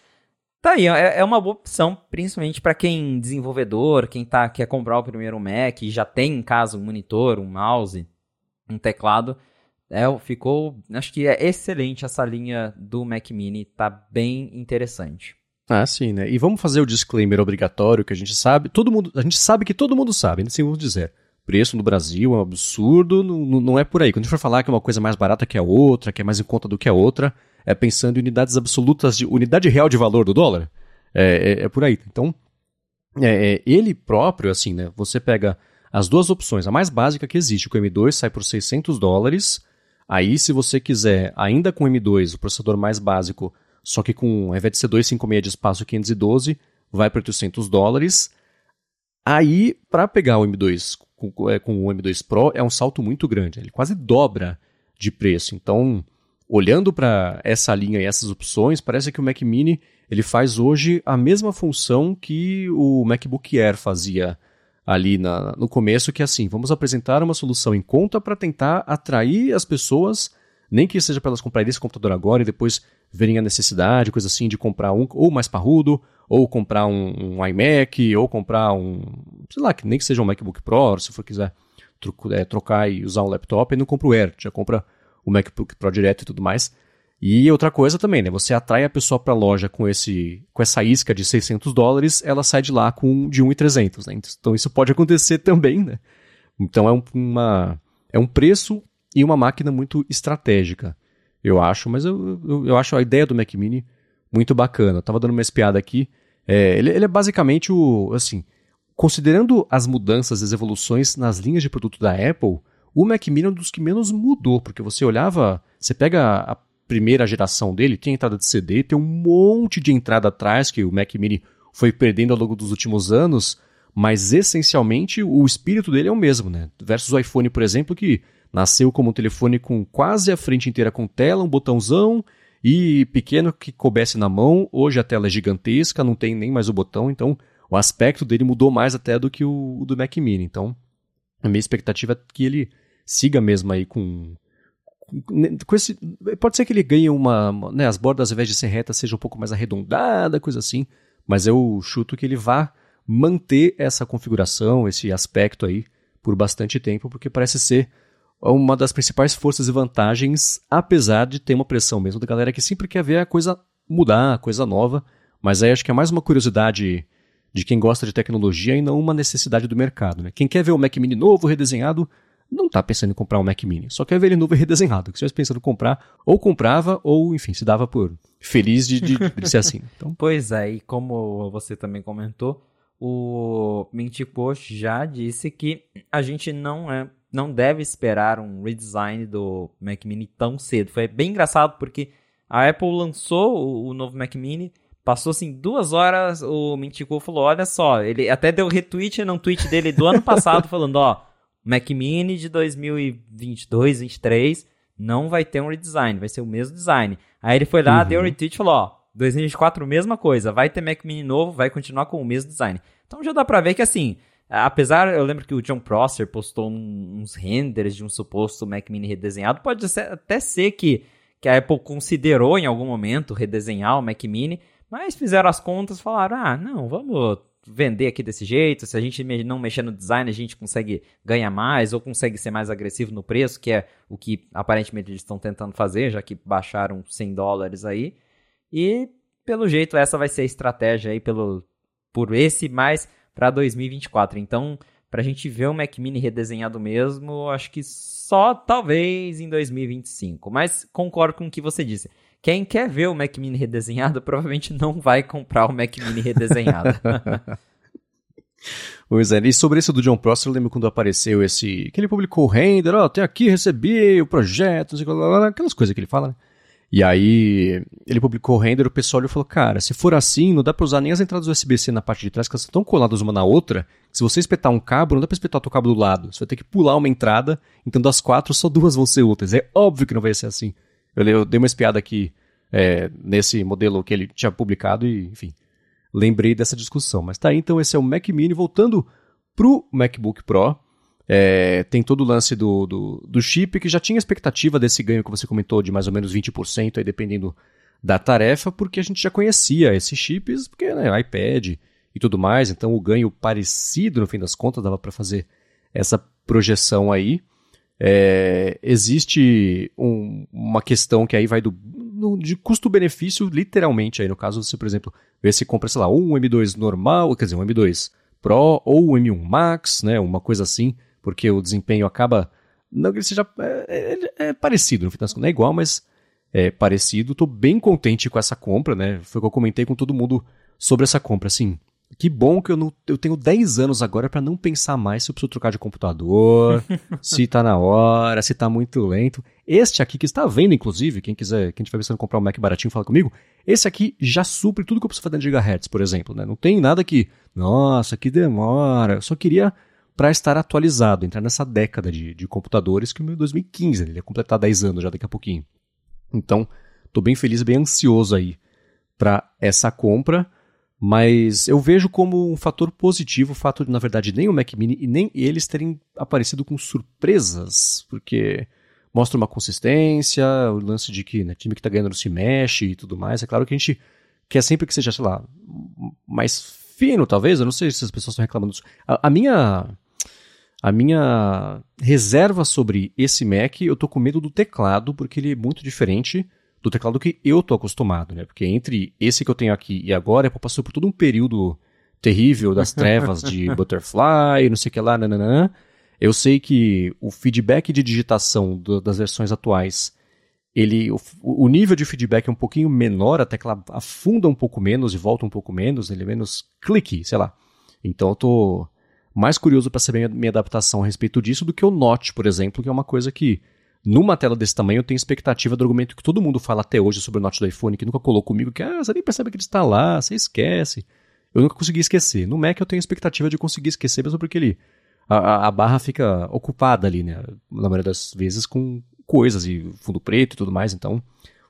Speaker 2: Tá aí, é, é uma boa opção, principalmente para quem desenvolvedor, quem tá, quer comprar o primeiro Mac e já tem em casa um monitor, um mouse, um teclado. É, ficou, acho que é excelente essa linha do Mac Mini, tá bem interessante.
Speaker 1: Ah, sim, né? E vamos fazer o disclaimer obrigatório que a gente sabe, todo mundo, a gente sabe que todo mundo sabe, assim vamos dizer. Preço no Brasil é um absurdo, não, não é por aí. Quando a gente for falar que é uma coisa mais barata que a outra, que é mais em conta do que a outra, é, pensando em unidades absolutas, de unidade real de valor do dólar. É, é, é por aí. Então, é, é ele próprio, assim, né? Você pega as duas opções. A mais básica que existe, o M2 sai por 600 dólares. Aí, se você quiser, ainda com o M2, o processador mais básico, só que com, ao invés de ser 256 de espaço 512, vai para 800 dólares. Aí, para pegar o M2 com, é, com, o M2 Pro, é um salto muito grande. Ele quase dobra de preço. Então, olhando para essa linha e essas opções, parece que o Mac Mini ele faz hoje a mesma função que o MacBook Air fazia ali na, no começo, que é assim, vamos apresentar uma solução em conta para tentar atrair as pessoas, nem que seja para elas comprarem esse computador agora e depois verem a necessidade, coisa assim, de comprar um ou mais parrudo, ou comprar um, um iMac, ou comprar um, sei lá, que nem que seja um MacBook Pro, se for quiser é, trocar e usar um laptop, e não compra o Air, já compra o MacBook Pro direto e tudo mais. E outra coisa também, né? Você atrai a pessoa para a loja com esse com essa isca de 600 dólares, ela sai de lá com de 1.300, né? Então isso pode acontecer também, né? Então é um, uma é um preço e uma máquina muito estratégica, eu acho. Mas eu, eu, eu acho a ideia do Mac Mini muito bacana. Eu tava dando uma espiada aqui. É, ele, ele é basicamente o assim, considerando as mudanças, as evoluções nas linhas de produto da Apple, o Mac Mini é um dos que menos mudou, porque você olhava, você pega a primeira geração dele, tem entrada de CD, tem um monte de entrada atrás que o Mac Mini foi perdendo ao longo dos últimos anos, mas essencialmente o espírito dele é o mesmo, né? Versus o iPhone, por exemplo, que nasceu como um telefone com quase a frente inteira com tela, um botãozão e pequeno que coubesse na mão. Hoje a tela é gigantesca, não tem nem mais o botão, então o aspecto dele mudou mais até do que o, do Mac Mini. Então, a minha expectativa é que ele siga mesmo aí com, com esse, pode ser que ele ganhe uma, né, as bordas ao invés de ser retas sejam um pouco mais arredondada, coisa assim, mas eu chuto que ele vá manter essa configuração, esse aspecto aí por bastante tempo, porque parece ser uma das principais forças e vantagens, apesar de ter uma pressão mesmo da galera que sempre quer ver a coisa mudar, a coisa nova, mas aí acho que é mais uma curiosidade de quem gosta de tecnologia e não uma necessidade do mercado. Né? Quem quer ver o Mac Mini novo, redesenhado, não está pensando em comprar um Mac Mini, só quer ver ele novo e redesenhado. Que se estivesse pensando em comprar, ou comprava, ou enfim, se dava por feliz de, de, de ser assim.
Speaker 2: Então... <laughs> Pois é, e como você também comentou, o Minticoach já disse que a gente não é não deve esperar um redesign do Mac Mini tão cedo. Foi bem engraçado porque a Apple lançou o, o novo Mac Mini, passou assim duas horas, o Mintico falou, olha só, ele até deu retweet num tweet dele do ano passado <laughs> falando, ó, Mac Mini de 2022, 2023 não vai ter um redesign, vai ser o mesmo design. Aí ele foi lá, uhum. deu um retweet e falou, ó, 2024 mesma coisa, vai ter Mac Mini novo, vai continuar com o mesmo design. Então já dá pra ver que assim, apesar, eu lembro que o John Prosser postou um, uns renders de um suposto Mac Mini redesenhado, pode ser, até ser que, que a Apple considerou em algum momento redesenhar o Mac Mini, mas fizeram as contas e falaram, ah, não, vamos vender aqui desse jeito, se a gente não mexer no design, a gente consegue ganhar mais ou consegue ser mais agressivo no preço, que é o que aparentemente eles estão tentando fazer, já que baixaram 100 dólares aí. E pelo jeito essa vai ser a estratégia aí pelo por esse mais para 2024. Então, para a gente ver o Mac Mini redesenhado mesmo, acho que só talvez em 2025. Mas concordo com o que você disse. Quem quer ver o Mac Mini redesenhado <laughs> provavelmente não vai comprar o Mac Mini redesenhado. <laughs>
Speaker 1: Pois é, e sobre esse do John Prosser, eu lembro quando apareceu esse. que ele publicou o render, ó, oh, até aqui, recebi o projeto, aquelas coisas que ele fala, né? E aí ele publicou o render, o pessoal olhou e falou, cara, se for assim, não dá pra usar nem as entradas USB-C na parte de trás, que elas estão coladas uma na outra, se você espetar um cabo, não dá pra espetar o cabo do lado. Você vai ter que pular uma entrada, então das quatro, só duas vão ser úteis. É óbvio que não vai ser assim. Eu, eu dei uma espiada aqui é, nesse modelo que ele tinha publicado e, enfim, lembrei dessa discussão. Mas tá aí, então esse é o Mac Mini, voltando pro MacBook Pro. É, tem todo o lance do, do, do, chip, que já tinha expectativa desse ganho que você comentou, de mais ou menos 20%, aí dependendo da tarefa, porque a gente já conhecia esses chips, porque né, iPad e tudo mais, então o ganho parecido, no fim das contas, dava para fazer essa projeção aí. É, existe um, uma questão que aí vai do, de custo-benefício, literalmente, aí no caso você, por exemplo, vê se compra, sei lá, um M2 normal, quer dizer, um M2 Pro ou um M1 Max, né, uma coisa assim, porque o desempenho acaba. Não que ele seja. É, é, é parecido, no final das contas, não é igual, mas é parecido. Estou bem contente com essa compra, né? Foi o que eu comentei com todo mundo sobre essa compra. Assim, que bom que eu, não, eu tenho 10 anos agora para não pensar mais se eu preciso trocar de computador, <laughs> se tá na hora, se tá muito lento. Este aqui que está vendo, inclusive, quem quiser, quem estiver pensando em comprar um Mac baratinho, fala comigo. Esse aqui já supre tudo que eu preciso fazer em gigahertz, por exemplo, né? Não tem nada que, nossa, que demora. Eu só queria para estar atualizado, entrar nessa década de, de computadores que o meu 2015, ele ia completar 10 anos já daqui a pouquinho. Então, estou bem feliz, bem ansioso aí para essa compra, mas eu vejo como um fator positivo o fato de, na verdade, nem o Mac Mini e nem eles terem aparecido com surpresas, porque mostra uma consistência, o lance de que né, time que está ganhando se mexe e tudo mais. É claro que a gente quer sempre que seja, sei lá, mais fino, talvez. Eu não sei se as pessoas estão reclamando disso. A, a minha a minha reserva sobre esse Mac, eu tô com medo do teclado, porque ele é muito diferente do teclado que eu tô acostumado, né? Porque entre esse que eu tenho aqui e agora, eu passou por todo um período terrível das <laughs> trevas de Butterfly, não sei o que lá, nananã. Eu sei que o feedback de digitação do, das versões atuais, ele, o, o, nível de feedback é um pouquinho menor, a tecla afunda um pouco menos e volta um pouco menos, ele é menos clique, sei lá. Então eu tô mais curioso para saber minha, adaptação a respeito disso do que o Note, por exemplo, que é uma coisa que, numa tela desse tamanho, eu tenho expectativa do argumento que todo mundo fala até hoje sobre o Note do iPhone, que nunca colou comigo, que ah, você nem percebe que ele está lá, você esquece. Eu nunca consegui esquecer. No Mac eu tenho expectativa de conseguir esquecer, mesmo porque ele, a, a barra fica ocupada ali, né? Na maioria das vezes com coisas e fundo preto e tudo mais, então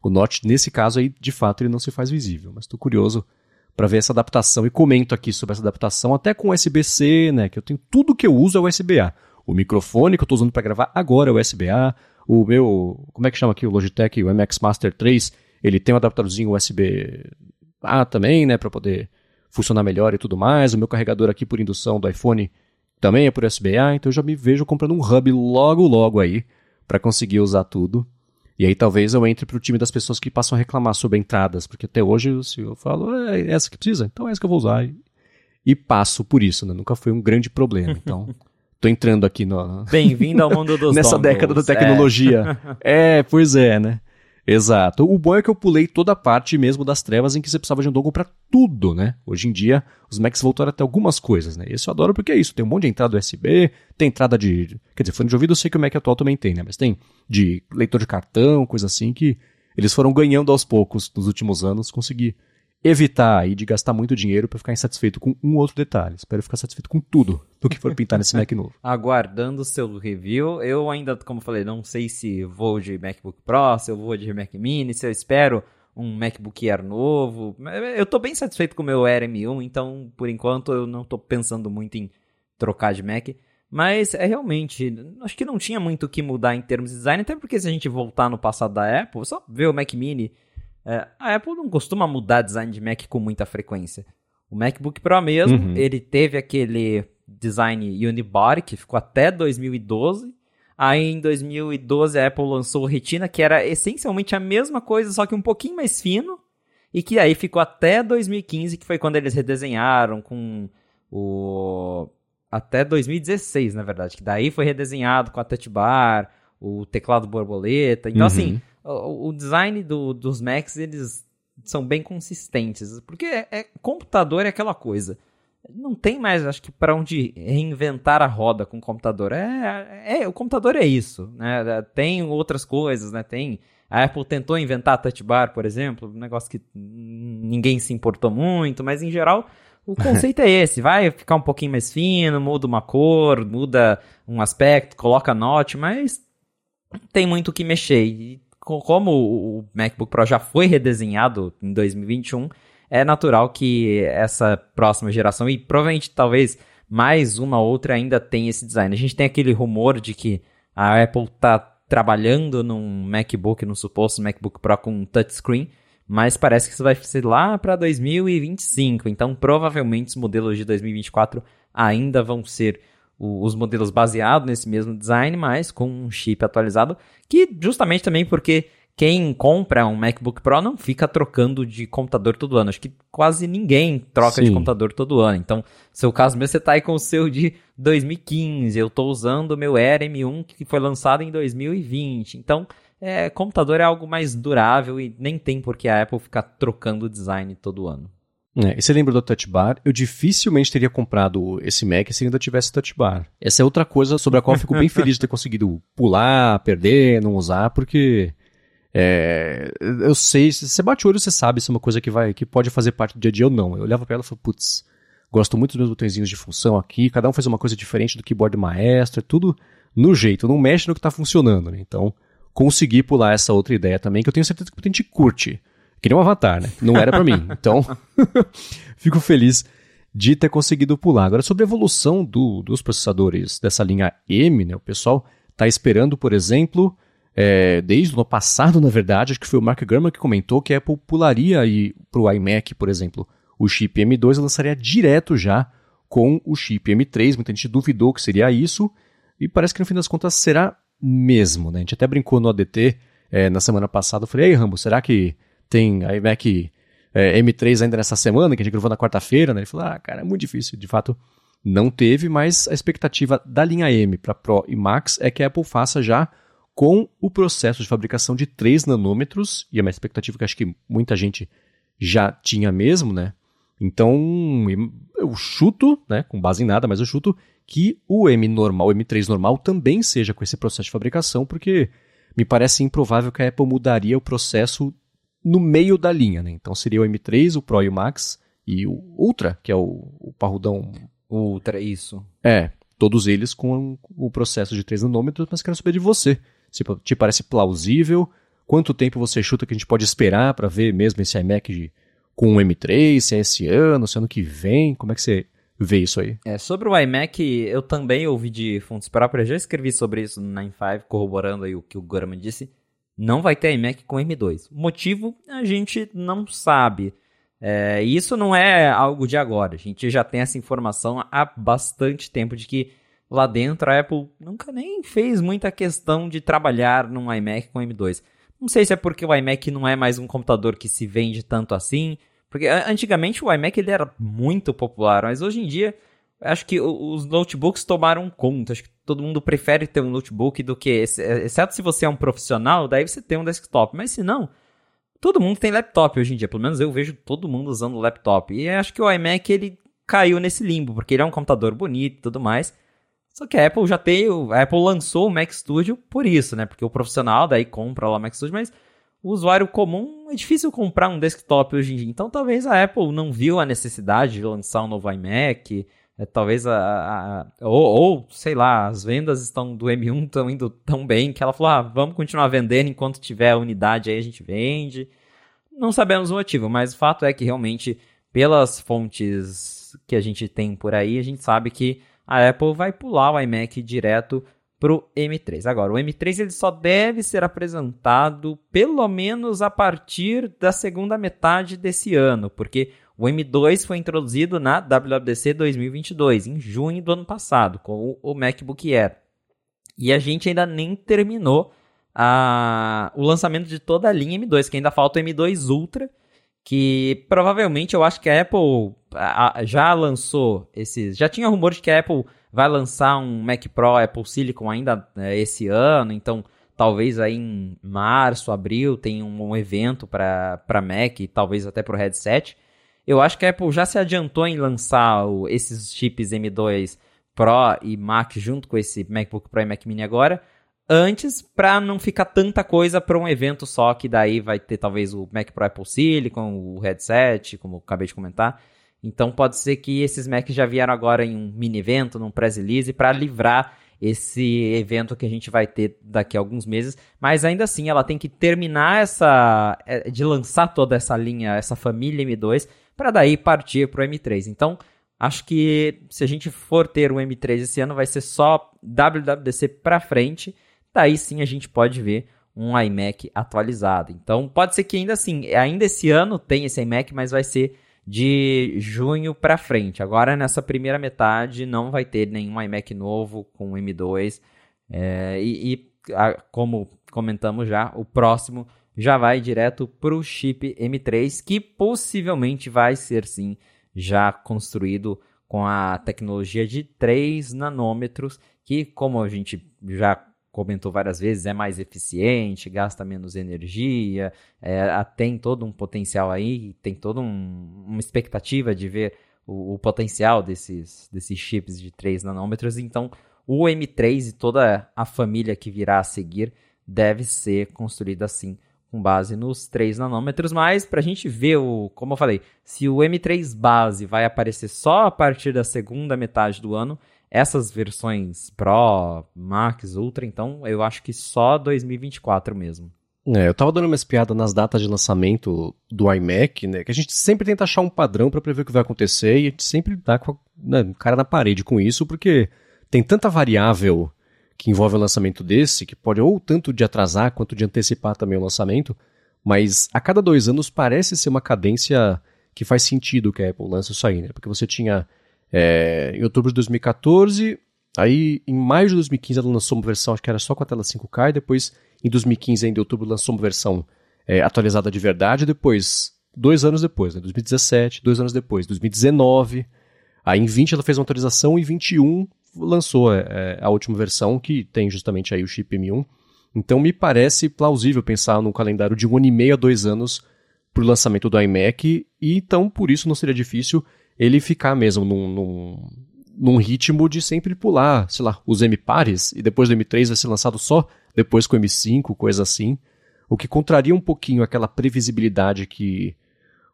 Speaker 1: o Note, nesse caso aí, de fato, ele não se faz visível. Mas estou curioso para ver essa adaptação e comento aqui sobre essa adaptação, até com USB-C, né? Que eu tenho tudo que eu uso é USB-A. O microfone que eu estou usando para gravar agora é USB-A, O meu, como é que chama aqui, o Logitech, o MX Master 3, ele tem um adaptadorzinho USB-A também, né, para poder funcionar melhor e tudo mais. O meu carregador aqui por indução do iPhone também é por USB-A, então eu já me vejo comprando um hub logo, logo aí, para conseguir usar tudo. E aí talvez eu entre pro time das pessoas que passam a reclamar sobre entradas, porque até hoje se eu falo, é essa que precisa, então é essa que eu vou usar. E, e passo por isso, né? Nunca foi um grande problema. <laughs> Então, tô entrando aqui no.
Speaker 2: Bem-vindo ao mundo dos <laughs>
Speaker 1: Nessa
Speaker 2: dongles.
Speaker 1: década da tecnologia. É. <laughs> é, pois é, né? Exato. O bom é que eu pulei toda a parte mesmo das trevas em que você precisava de um dongle para tudo, né? Hoje em dia, os Macs voltaram até algumas coisas, né? Esse eu adoro porque é isso. Tem um monte de entrada USB, tem entrada de. Quer dizer, fone de ouvido eu sei que o Mac atual também tem, né? Mas tem de leitor de cartão, coisa assim, que eles foram ganhando aos poucos nos últimos anos, conseguir evitar aí de gastar muito dinheiro para ficar insatisfeito com um outro detalhe. Espero ficar satisfeito com tudo do que for pintar nesse <laughs> Mac novo.
Speaker 2: Aguardando o seu review. Eu ainda, como falei, não sei se vou de MacBook Pro, se eu vou de Mac Mini, se eu espero um MacBook Air novo. Eu tô bem satisfeito com o meu Air M1, então por enquanto eu não tô pensando muito em trocar de Mac. Mas é realmente, acho que não tinha muito o que mudar em termos de design, até porque se a gente voltar no passado da Apple, só ver o Mac Mini é, a Apple não costuma mudar design de Mac com muita frequência. O MacBook Pro mesmo, uhum. ele teve aquele design unibody que ficou até 2012. Aí em 2012 a Apple lançou o Retina, que era essencialmente a mesma coisa, só que um pouquinho mais fino. E que aí ficou até 2015, que foi quando eles redesenharam com o. Até 2016, na verdade. Que daí foi redesenhado com a touch bar, o teclado borboleta. Então, uhum. assim, o, design do, dos Macs, eles são bem consistentes. Porque é, é, computador é aquela coisa. Não tem mais, acho que, para onde reinventar a roda com o computador. É, é, o computador é isso. Né? Tem outras coisas, né? Tem. A Apple tentou inventar a Touch Bar, por exemplo, um negócio que ninguém se importou muito, mas em geral o <laughs> conceito é esse, vai ficar um pouquinho mais fino, muda uma cor, muda um aspecto, coloca note, mas tem muito o que mexer. E como o MacBook Pro já foi redesenhado em 2021, é natural que essa próxima geração, e provavelmente talvez mais uma outra ainda tenha esse design. A gente tem aquele rumor de que a Apple está trabalhando num MacBook, no suposto MacBook Pro com touchscreen, mas parece que isso vai ser lá para 2025. Então, provavelmente os modelos de 2024 ainda vão ser o, os modelos baseados nesse mesmo design, mas com um chip atualizado, que justamente também porque quem compra um MacBook Pro não fica trocando de computador todo ano. Acho que quase ninguém troca Sim. de computador todo ano. Então, seu caso mesmo, você tá aí com o seu de 2015. Eu estou usando o meu Air M1 que foi lançado em 2020. Então, é, computador é algo mais durável e nem tem por que a Apple ficar trocando o design todo ano.
Speaker 1: É, e você lembra do Touch Bar? Eu dificilmente teria comprado esse Mac se ainda tivesse Touch Bar. Essa é outra coisa sobre a qual eu fico bem feliz de ter conseguido pular, perder, não usar, porque é, eu sei, se você bate o olho, você sabe se é uma coisa que vai, que pode fazer parte do dia a dia ou não. Eu olhava para ela e falei, putz, gosto muito dos meus botõezinhos de função aqui, cada um faz uma coisa diferente do keyboard maestro, é tudo no jeito, não mexe no que está funcionando, né? Então, consegui pular essa outra ideia também, que eu tenho certeza que a gente curte. Que nem um avatar, né? Não era para mim. Então, <laughs> fico feliz de ter conseguido pular. Agora, sobre a evolução do, dos processadores dessa linha M, né? O pessoal está esperando, por exemplo, é, desde o ano passado, na verdade, acho que foi o Mark Gurman que comentou que a Apple pularia para o iMac, por exemplo, o chip M2 e lançaria direto já com o chip M3. Muita gente duvidou que seria isso, e parece que no fim das contas será mesmo. Né? A gente até brincou no ADT é, na semana passada. Eu falei, ei, Rambo, será que tem iMac é, M3 ainda nessa semana, que a gente gravou na quarta-feira, né? Ele falou, ah, cara, é muito difícil. De fato, não teve, mas a expectativa da linha M para Pro e Max é que a Apple faça já com o processo de fabricação de 3 nanômetros, e é uma expectativa que acho que muita gente já tinha mesmo, né? Então, eu chuto, né, com base em nada, mas eu chuto que o M normal, o M3 normal também seja com esse processo de fabricação, porque me parece improvável que a Apple mudaria o processo no meio da linha, né? Então seria o M3, o Pro e o Max e o Ultra, que é o, o parrudão.
Speaker 2: Ultra, isso.
Speaker 1: É, todos eles com o processo de 3 nanômetros, mas quero saber de você. Se te parece plausível? Quanto tempo você chuta que a gente pode esperar para ver mesmo esse iMac de, com o M3, se é esse ano, se é ano que vem? Como é que você ver isso aí.
Speaker 2: É, sobre o iMac, eu também ouvi de fontes próprias, já escrevi sobre isso no 95, corroborando aí o que o Gurman disse. Não vai ter iMac com M2. O motivo a gente não sabe. É, isso não é algo de agora. A gente já tem essa informação há bastante tempo de que lá dentro a Apple nunca nem fez muita questão de trabalhar num iMac com M2. Não sei se é porque o iMac não é mais um computador que se vende tanto assim, porque antigamente o iMac ele era muito popular, mas hoje em dia acho que os notebooks tomaram conta. Acho que todo mundo prefere ter um notebook do que, exceto se você é um profissional, daí você tem um desktop. Mas se não, todo mundo tem laptop hoje em dia. Pelo menos eu vejo todo mundo usando laptop. E acho que o iMac ele caiu nesse limbo, porque ele é um computador bonito e tudo mais. Só que a Apple já tem, a Apple lançou o Mac Studio por isso, né? Porque o profissional daí compra lá o Mac Studio, mas o usuário comum é difícil comprar um desktop hoje em dia. Então talvez a Apple não viu a necessidade de lançar um novo iMac. É, talvez a, a, a ou, ou, sei lá, as vendas estão do M1 estão indo tão bem que ela falou: ah, vamos continuar vendendo enquanto tiver a unidade aí a gente vende. Não sabemos o motivo, mas o fato é que realmente, pelas fontes que a gente tem por aí, a gente sabe que a Apple vai pular o iMac direto para o M3. Agora, o M3 ele só deve ser apresentado pelo menos a partir da segunda metade desse ano, porque o M2 foi introduzido na WWDC 2022, em junho do ano passado, com o MacBook Air. E a gente ainda nem terminou a, o lançamento de toda a linha M2, que ainda falta o M2 Ultra, que provavelmente eu acho que a Apple já lançou esses. Já tinha rumor de que a Apple vai lançar um Mac Pro Apple Silicon ainda é, esse ano, então talvez aí em março, abril tenha um, evento para Mac, talvez até para o headset. Eu acho que a Apple já se adiantou em lançar o, esses chips M2 Pro e Mac junto com esse MacBook Pro e Mac Mini agora, antes para não ficar tanta coisa para um evento só, que daí vai ter talvez o Mac Pro Apple Silicon, o headset, como eu acabei de comentar. Então pode ser que esses Macs já vieram agora em um mini evento, num press release, para livrar esse evento que a gente vai ter daqui a alguns meses, mas ainda assim ela tem que terminar essa é, de lançar toda essa linha, essa família M2 para daí partir para o M3. Então, acho que se a gente for ter o M3 esse ano vai ser só WWDC para frente, daí sim a gente pode ver um iMac atualizado. Então, pode ser que ainda assim, ainda esse ano tem esse iMac, mas vai ser de junho para frente. Agora, nessa primeira metade, não vai ter nenhum iMac novo com M2. É, e, e a, como comentamos já, o próximo já vai direto para o chip M3, que possivelmente vai ser sim já construído com a tecnologia de 3 nanômetros, que como a gente já comentou várias vezes, é mais eficiente, gasta menos energia, é, tem todo um potencial aí, tem toda um, uma expectativa de ver o, o, potencial desses, desses chips de 3 nanômetros. Então, o M3 e toda a família que virá a seguir deve ser construída assim, com base nos 3 nanômetros. Mas, para a gente ver, o, como eu falei, se o M3 base vai aparecer só a partir da segunda metade do ano, essas versões Pro, Max, Ultra, então eu acho que só 2024 mesmo.
Speaker 1: É, eu tava dando uma espiada nas datas de lançamento do iMac, né? Que a gente sempre tenta achar um padrão para prever o que vai acontecer e a gente sempre dá com a, né, cara na parede com isso, porque tem tanta variável que envolve o lançamento desse, que pode ou tanto de atrasar quanto de antecipar também o lançamento, mas a cada dois anos parece ser uma cadência que faz sentido que a Apple lança isso aí, né? Porque você tinha é, em outubro de 2014, aí em maio de 2015 ela lançou uma versão, acho que era só com a tela 5K, e depois em 2015, ainda em outubro, lançou uma versão é, atualizada de verdade, depois, dois anos depois, né, 2017, dois anos depois, 2019, aí em 20 ela fez uma atualização, e em 21 lançou é, é, a última versão, que tem justamente aí o chip M1, então me parece plausível pensar num calendário de um ano e meio a dois anos para o lançamento do iMac, e então por isso não seria difícil ele ficar mesmo num, num, num ritmo de sempre pular, sei lá, os M-pares, e depois do M3 vai ser lançado só depois com o M5, coisa assim. O que contraria um pouquinho aquela previsibilidade que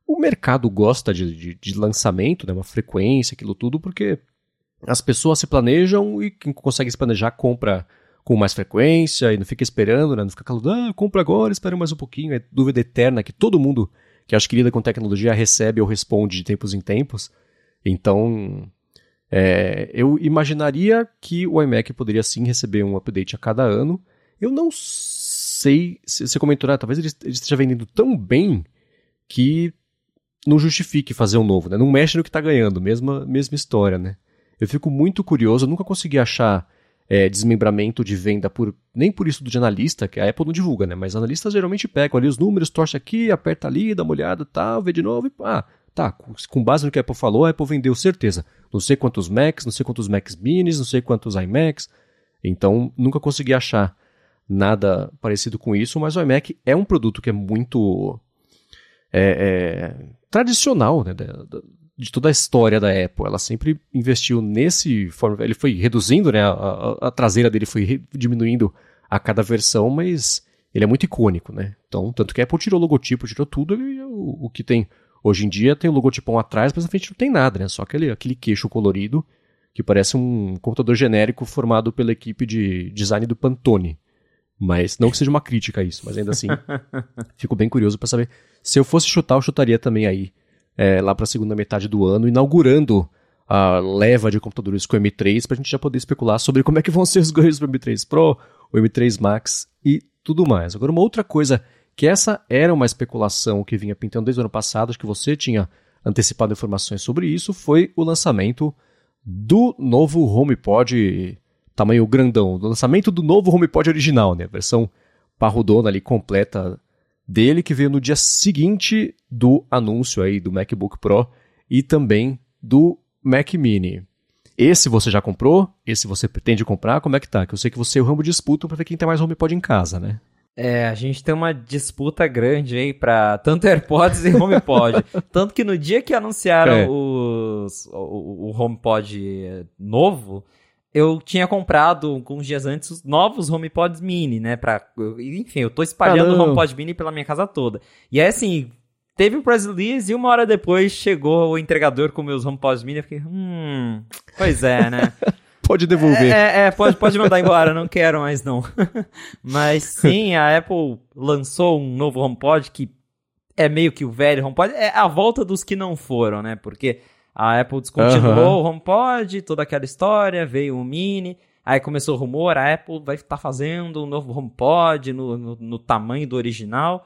Speaker 1: o mercado gosta de, de, de lançamento, né, uma frequência, aquilo tudo, porque as pessoas se planejam e quem consegue se planejar compra com mais frequência e não fica esperando, né, não fica calado, ah, compra agora, espera mais um pouquinho, é dúvida eterna que todo mundo que acho que lida com tecnologia recebe ou responde de tempos em tempos. Então, É, eu imaginaria que o iMac poderia sim receber um update a cada ano. Eu não sei, você comentou, né, talvez ele esteja vendendo tão bem que não justifique fazer um novo, né? Não mexe no que está ganhando, mesma, mesma história, né? Eu fico muito curioso, eu nunca consegui achar é, desmembramento de venda por nem por isso de analista, que a Apple não divulga, né? Mas analistas geralmente pegam ali os números, torce aqui, aperta ali, dá uma olhada, tal, vê de novo e ah, tá, com base no que a Apple falou, a Apple vendeu certeza. Não sei quantos Macs, não sei quantos Macs Minis, não sei quantos iMacs. Então, nunca consegui achar nada parecido com isso, mas o iMac é um produto que é muito é, é, tradicional, né? De toda a história da Apple. Ela sempre investiu nesse forma. Ele foi reduzindo, né? A, a, a traseira dele foi diminuindo a cada versão, mas ele é muito icônico, né? Então, tanto que a Apple tirou o logotipo, tirou tudo, e o, o que tem hoje em dia tem o logotipão atrás, mas na frente não tem nada, né? Só aquele, aquele queixo colorido que parece um computador genérico formado pela equipe de design do Pantone. Mas não que seja uma crítica a isso, mas ainda assim, <laughs> fico bem curioso para saber. Se eu fosse chutar, eu chutaria também aí é, lá para a segunda metade do ano, inaugurando a leva de computadores com o M3 para a gente já poder especular sobre como é que vão <laughs> ser os ganhos do M3 Pro, o M3 Max e tudo mais. Agora, uma outra coisa que essa era uma especulação que vinha pintando desde o ano passado, acho que você tinha antecipado informações sobre isso, foi o lançamento do novo HomePod tamanho grandão, do lançamento do novo HomePod original, né, a versão parrudona ali completa dele que veio no dia seguinte do anúncio aí do MacBook Pro e também do Mac Mini. Esse você já comprou? Esse você pretende comprar? Como é que tá? Que eu sei que você e o Rambo disputam para ver quem tem mais HomePod em casa, né?
Speaker 2: É, a gente tem uma disputa grande aí para tanto AirPods e HomePod. <laughs> tanto que no dia que anunciaram é. os, o, o HomePod novo, eu tinha comprado alguns dias antes os novos HomePods mini, né? Pra, enfim, eu tô espalhando o HomePod mini pela minha casa toda. E aí, assim, teve o press release e uma hora depois chegou o entregador com meus HomePods mini. Eu fiquei, hum, pois é, né? <laughs>
Speaker 1: pode devolver.
Speaker 2: É, é, é, pode, pode mandar embora, não quero mais não. <laughs> Mas sim, a Apple lançou um novo HomePod que é meio que o velho HomePod. É a volta dos que não foram, né? Porque a Apple descontinuou uhum. o HomePod, toda aquela história, veio o Mini, aí começou o rumor, a Apple vai estar fazendo um novo HomePod no, no, no, tamanho do original.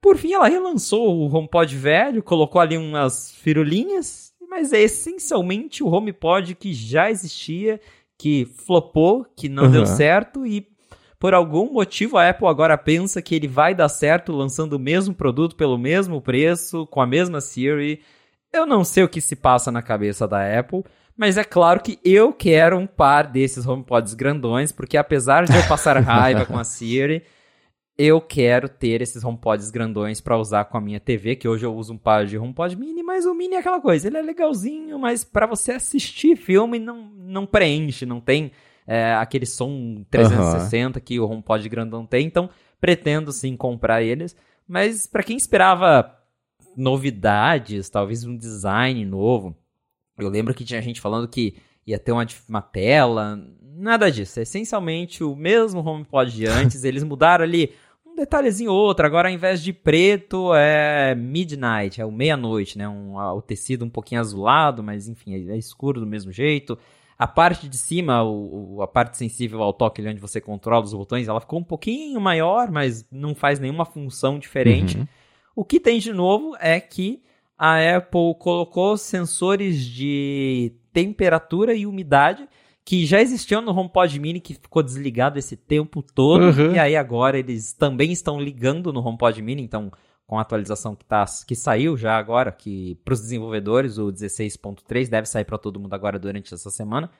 Speaker 2: Por fim, ela relançou o HomePod velho, colocou ali umas firulinhas, mas é essencialmente o HomePod que já existia, que flopou, que não uhum. deu certo e por algum motivo a Apple agora pensa que ele vai dar certo lançando o mesmo produto pelo mesmo preço, com a mesma Siri eu não sei o que se passa na cabeça da Apple, mas é claro que eu quero um par desses HomePods grandões, porque apesar de eu passar <laughs> raiva com a Siri, eu quero ter esses HomePods grandões para usar com a minha TV, que hoje eu uso um par de HomePod mini, mas o mini é aquela coisa, ele é legalzinho, mas para você assistir filme não, não preenche, não tem é, aquele som 360 uhum. que o HomePod grandão tem, então pretendo sim comprar eles, mas para quem esperava novidades, talvez um design novo. Eu lembro que tinha gente falando que ia ter uma, uma tela, nada disso. É essencialmente o mesmo HomePod de <laughs> antes. Eles mudaram ali um detalhezinho ou outro. Agora, ao invés de preto, é midnight, é o meia-noite, né? Um, o tecido um pouquinho azulado, mas enfim, é, é escuro do mesmo jeito. A parte de cima, o, a parte sensível ao toque, onde você controla os botões, ela ficou um pouquinho maior, mas não faz nenhuma função diferente. Uhum. O que tem de novo é que a Apple colocou sensores de temperatura e umidade que já existiam no HomePod Mini, que ficou desligado esse tempo todo, uhum. e aí agora eles também estão ligando no HomePod Mini, então com a atualização que, tá, que saiu já agora, que para os desenvolvedores, o 16.3 deve sair para todo mundo agora durante essa semana,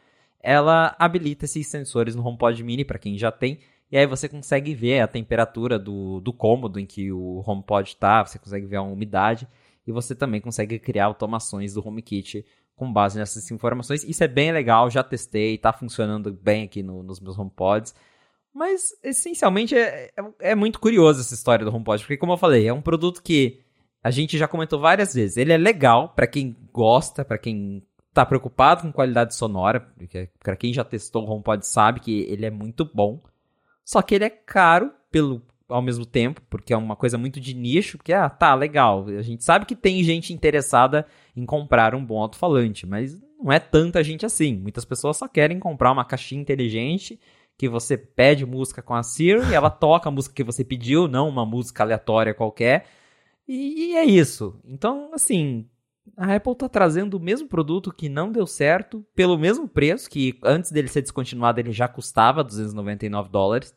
Speaker 2: ela habilita esses sensores no HomePod Mini para quem já tem, e aí você consegue ver a temperatura do, do cômodo em que o HomePod está, você consegue ver a umidade e você também consegue criar automações do HomeKit com base nessas informações. Isso é bem legal, já testei, está funcionando bem aqui no, nos meus HomePods. Mas, essencialmente, é, é, é, muito curioso essa história do HomePod, porque, como eu falei, é um produto que a gente já comentou várias vezes. Ele é legal para quem gosta, para quem está preocupado com qualidade sonora, para quem já testou o HomePod sabe que ele é muito bom. Só que ele é caro pelo ao mesmo tempo, porque é uma coisa muito de nicho, porque, ah, tá, legal. A gente sabe que tem gente interessada em comprar um bom alto-falante, mas não é tanta gente assim. Muitas pessoas só querem comprar uma caixinha inteligente que você pede música com a Siri e ela toca a música que você pediu, não uma música aleatória qualquer. E, e é isso. Então, assim, a Apple está trazendo o mesmo produto que não deu certo pelo mesmo preço, que antes dele ser descontinuado ele já custava 299 dólares.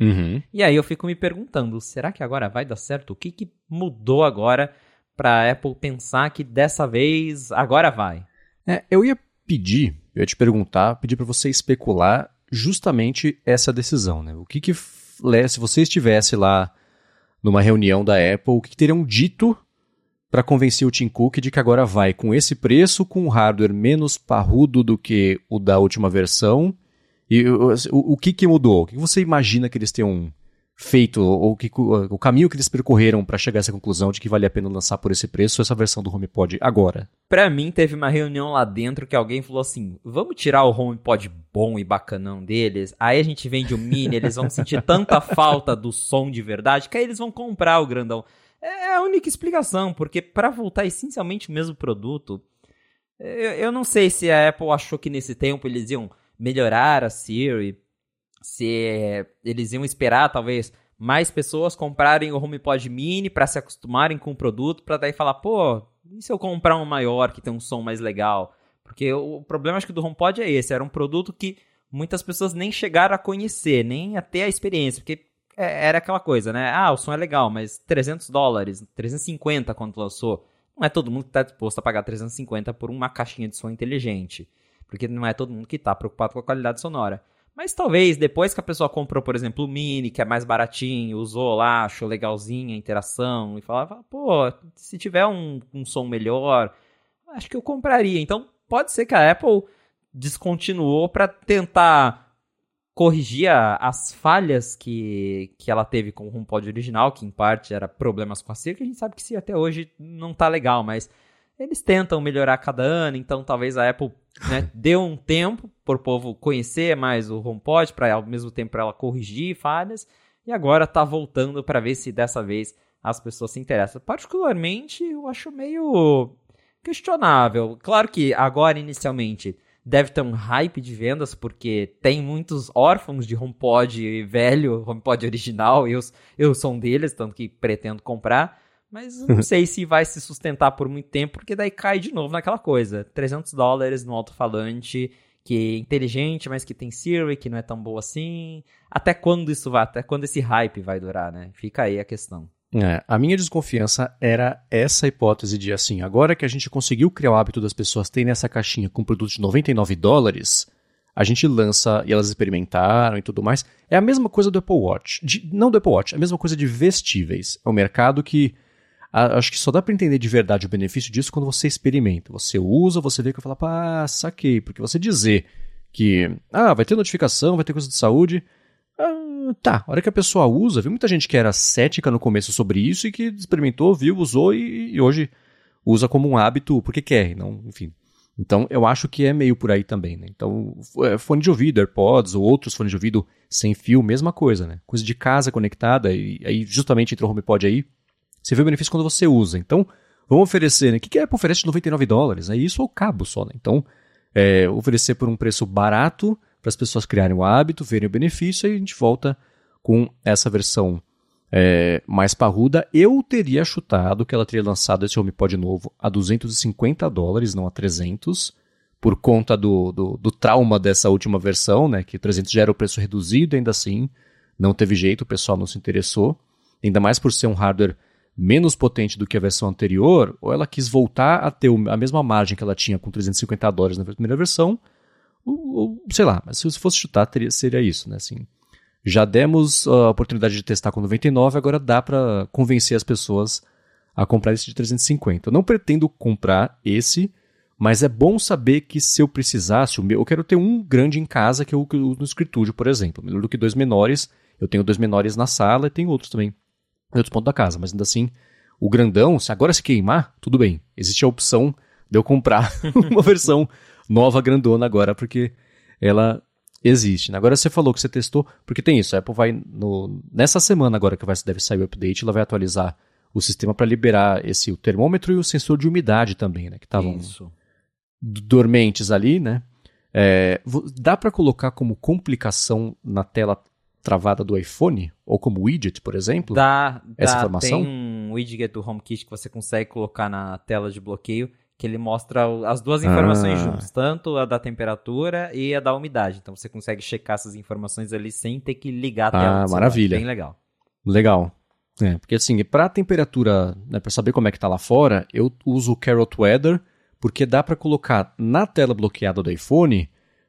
Speaker 1: Uhum.
Speaker 2: E aí eu fico me perguntando, será que agora vai dar certo? O que, que mudou agora para a Apple pensar que dessa vez agora vai?
Speaker 1: É, eu ia pedir, eu ia te perguntar, pedir para você especular justamente essa decisão, né? O que que se você estivesse lá numa reunião da Apple, o que, que teriam dito para convencer o Tim Cook de que agora vai com esse preço, com um hardware menos parrudo do que o da última versão? E o, o, o que, que mudou? O que você imagina que eles tenham feito, ou que, o caminho que eles percorreram para chegar a essa conclusão de que vale a pena lançar por esse preço essa versão do HomePod agora?
Speaker 2: Para mim, teve uma reunião lá dentro que alguém falou assim: vamos tirar o HomePod bom e bacanão deles, aí a gente vende o mini, eles vão sentir tanta falta do som de verdade que aí eles vão comprar o grandão. É a única explicação, porque para voltar essencialmente o mesmo produto, eu, eu não sei se a Apple achou que nesse tempo eles iam melhorar a Siri, se eles iam esperar talvez mais pessoas comprarem o HomePod Mini para se acostumarem com o produto, para daí falar, pô, e se eu comprar um maior que tem um som mais legal? Porque o problema acho que do HomePod é esse, era um produto que muitas pessoas nem chegaram a conhecer, nem a ter a experiência, porque é, era aquela coisa, né? Ah, o som é legal, mas 300 dólares, 350 quando lançou. Não é todo mundo que está disposto a pagar 350 por uma caixinha de som inteligente. Porque não é todo mundo que está preocupado com a qualidade sonora. Mas talvez depois que a pessoa comprou, por exemplo, o Mini, que é mais baratinho, usou lá, achou legalzinha a interação, e falava, pô, se tiver um, um som melhor, acho que eu compraria. Então pode ser que a Apple descontinuou para tentar corrigia as falhas que, que ela teve com o HomePod original, que em parte era problemas com a que a gente sabe que se até hoje não tá legal, mas eles tentam melhorar cada ano, então talvez a Apple né, <laughs> deu um tempo para o povo conhecer mais o HomePod, para ao mesmo tempo para ela corrigir falhas, e agora tá voltando para ver se dessa vez as pessoas se interessam. Particularmente, eu acho meio questionável. Claro que agora inicialmente deve ter um hype de vendas, porque tem muitos órfãos de HomePod velho, HomePod original, eu, eu sou um deles, tanto que pretendo comprar, mas não sei se vai se sustentar por muito tempo, porque daí cai de novo naquela coisa, 300 dólares no alto-falante, que é inteligente, mas que tem Siri, que não é tão boa assim. Até quando isso vai, até quando esse hype vai durar, né? Fica aí a questão.
Speaker 1: É, a minha desconfiança era essa hipótese de assim, agora que a gente conseguiu criar o hábito das pessoas terem essa caixinha com produtos de 99 dólares, a gente lança e elas experimentaram e tudo mais. É a mesma coisa do Apple Watch. De, não do Apple Watch, é a mesma coisa de vestíveis. É um mercado que acho que só dá para entender de verdade o benefício disso quando você experimenta. Você usa, você vê que eu falo, ah, saquei. Porque você dizer que, ah, vai ter notificação, vai ter coisa de saúde. Ah, tá, a hora que a pessoa usa, viu muita gente que era cética no começo sobre isso e que experimentou, viu, usou e, e hoje usa como um hábito porque quer, não, enfim. Então eu acho que é meio por aí também, né? Então, é, fone de ouvido, AirPods ou outros fones de ouvido sem fio, mesma coisa, né? Coisa de casa conectada, e aí justamente entrou o HomePod aí, você vê o benefício quando você usa. Então, vamos oferecer, né? O que, que a Apple oferece de 99 dólares? É isso ou cabo só, né? Então, é, oferecer por um preço barato para as pessoas criarem o hábito, verem o benefício, e a gente volta com essa versão é, mais parruda. Eu teria chutado que ela teria lançado esse HomePod novo a 250 dólares, não a 300, por conta do, do, do trauma dessa última versão, né? Que 300 já era o preço reduzido, ainda assim não teve jeito, o pessoal não se interessou. Ainda mais por ser um hardware menos potente do que a versão anterior, ou ela quis voltar a ter a mesma margem que ela tinha com 350 dólares na primeira versão, ou, sei lá, mas se fosse chutar, teria, seria isso, né? Assim, já demos a oportunidade de testar com 99, agora dá para convencer as pessoas a comprar esse de 350. Eu não pretendo comprar esse, mas é bom saber que se eu precisasse, eu quero ter um grande em casa que eu uso no escritório, por exemplo. Melhor do que dois menores. Eu tenho dois menores na sala e tenho outros também em outros pontos da casa, mas ainda assim, o grandão, se agora se queimar, tudo bem. Existe a opção de eu comprar <laughs> uma versão nova grandona agora, porque ela Existe. Né? Agora você falou que você testou, porque tem isso, a Apple vai, no, nessa semana agora que vai, deve sair o update, ela vai atualizar o sistema para liberar esse o termômetro e o sensor de umidade também, né? Que estavam dormentes ali, né? É, dá para colocar como complicação na tela travada do iPhone? Ou como widget, por exemplo?
Speaker 2: Dá,
Speaker 1: essa
Speaker 2: dá,
Speaker 1: informação?
Speaker 2: Tem um widget do HomeKit que você consegue colocar na tela de bloqueio que ele mostra as duas informações ah. juntas, tanto a da temperatura e a da umidade. Então você consegue checar essas informações ali sem ter que ligar a tela.
Speaker 1: Ah, maravilha.
Speaker 2: Bem legal.
Speaker 1: Legal. É, porque assim, para temperatura, né, para saber como é que tá lá fora, eu uso o Carrot Weather, porque dá para colocar na tela bloqueada do iPhone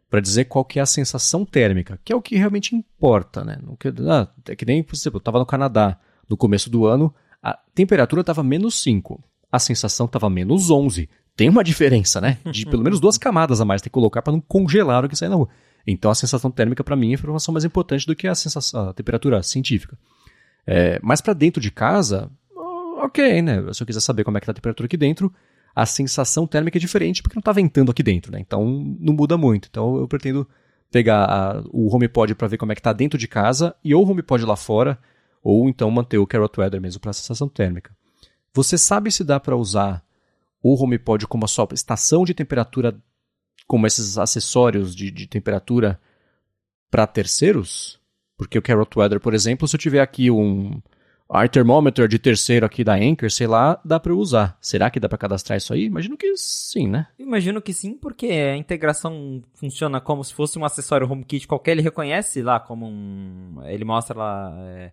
Speaker 1: para dizer qual que é a sensação térmica, que é o que realmente importa, né? Que, ah, é que nem, por exemplo, eu estava no Canadá no começo do ano, a temperatura estava menos 5, a sensação estava menos 11. Tem uma diferença, né? De pelo menos duas camadas a mais tem que colocar para não congelar o que sai na rua. Então a sensação térmica para mim é a informação mais importante do que a, sensação, a temperatura científica. É, mas para dentro de casa, ok, né? Se eu quiser saber como é que tá a temperatura aqui dentro, a sensação térmica é diferente porque não está ventando aqui dentro, né? Então não muda muito. Então eu pretendo pegar a, o HomePod para ver como é que está dentro de casa e ou o HomePod lá fora ou então manter o Carrot Weather mesmo para a sensação térmica. Você sabe se dá para usar o HomePod como a sua estação de temperatura, como esses acessórios de, de temperatura para terceiros? Porque o Carrot Weather, por exemplo, se eu tiver aqui um Air Thermometer de terceiro aqui da Anchor, sei lá, dá para usar. Será que dá para cadastrar isso aí? Imagino que sim, né?
Speaker 2: Imagino que sim, porque a integração funciona como se fosse um acessório HomeKit qualquer. Ele reconhece lá como um... Ele mostra lá... É